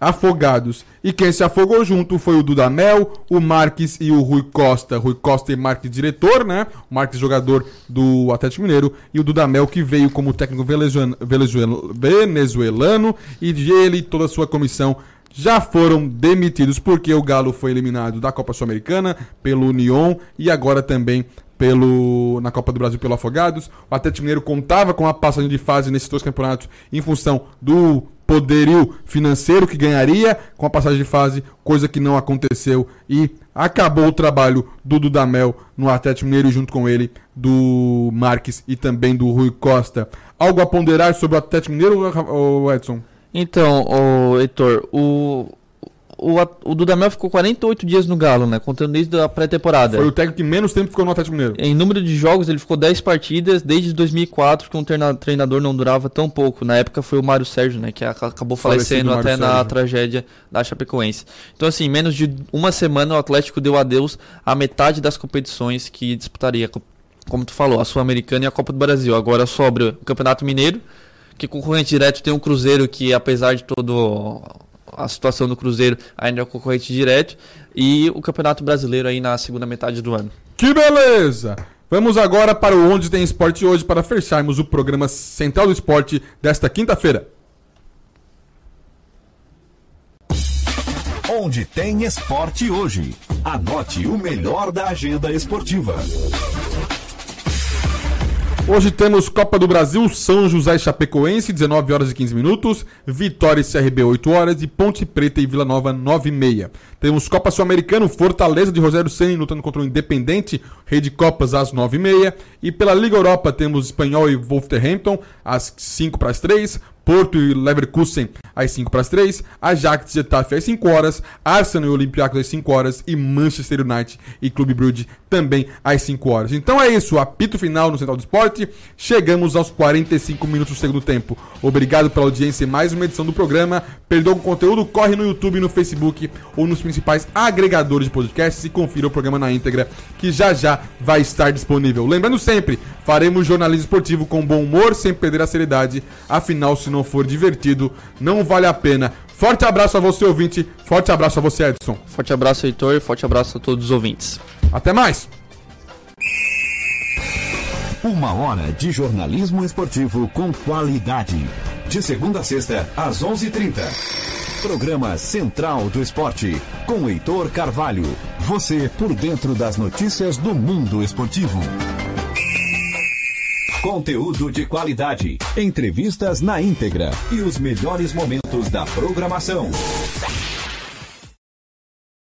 Afogados. E quem se afogou junto foi o Dudamel, o Marques e o Rui Costa. Rui Costa e Marques diretor, né? O Marques jogador do Atlético Mineiro e o Dudamel que veio como técnico venezuelano, e ele e toda a sua comissão já foram demitidos porque o Galo foi eliminado da Copa Sul-Americana pelo Union e agora também pelo na Copa do Brasil pelo Afogados. O Atlético Mineiro contava com a passagem de fase nesses dois campeonatos em função do poderio financeiro que ganharia com a passagem de fase, coisa que não aconteceu e acabou o trabalho do Dudamel no Atlético Mineiro junto com ele do Marques e também do Rui Costa. Algo a ponderar sobre o Atlético Mineiro, Edson? Então, o Heitor, o, o, o Dudamel ficou 48 dias no Galo, né? Contando desde a pré-temporada. Foi o técnico que menos tempo ficou no Atlético Mineiro. Em número de jogos, ele ficou 10 partidas desde 2004, que um treina- treinador não durava tão pouco. Na época foi o Mário Sérgio, né? Que acabou falecendo até na Sérgio. tragédia da Chapecoense. Então, assim, menos de uma semana o Atlético deu adeus à metade das competições que disputaria. co- Como tu falou, a Sul-Americana e a Copa do Brasil. Agora sobra o Campeonato Mineiro, que concorrente direto tem o Cruzeiro, que apesar de todo a situação do Cruzeiro ainda é o concorrente direto, e o Campeonato Brasileiro aí na segunda metade do ano. Que beleza! Vamos agora para o Onde Tem Esporte hoje para fecharmos o programa Central do Esporte desta quinta-feira. Onde tem esporte hoje. Anote o melhor da agenda esportiva. Hoje temos Copa do Brasil, São José e Chapecoense, 19 horas e 15 minutos, Vitória e CRB, 8 horas, e Ponte Preta e Vila Nova, 9 e meia. Temos Copa Sul-Americano, Fortaleza de Rogério Ceni lutando contra o Independente, Rei de Copas, às 9 e meia. E pela Liga Europa temos Espanhol e Wolverhampton, às 5 para as 3, Porto e Leverkusen às 5 para as 3, Ajax e Getafe às 5 horas, Arsenal e Olympiacos às 5 horas e Manchester United e Clube Brugge também às 5 horas. Então é isso, apito final no Central do Esporte. Chegamos aos 45 minutos do segundo tempo. Obrigado pela audiência em mais uma edição do programa. Perdeu o conteúdo, corre no YouTube, no Facebook ou nos principais agregadores de podcasts e confira o programa na íntegra que já já vai estar disponível. Lembrando sempre, faremos jornalismo esportivo com bom humor, sem perder a seriedade. Afinal, se não for divertido, não vale a pena. Forte abraço a você, ouvinte. Forte abraço a você, Edson. Forte abraço, Heitor. Forte abraço a todos os ouvintes. Até mais! Uma hora de jornalismo esportivo com qualidade. De segunda a sexta, às 11h30. Programa Central do Esporte, com Heitor Carvalho. Você por dentro das notícias do mundo esportivo. Conteúdo de qualidade, entrevistas na íntegra e os melhores momentos da programação.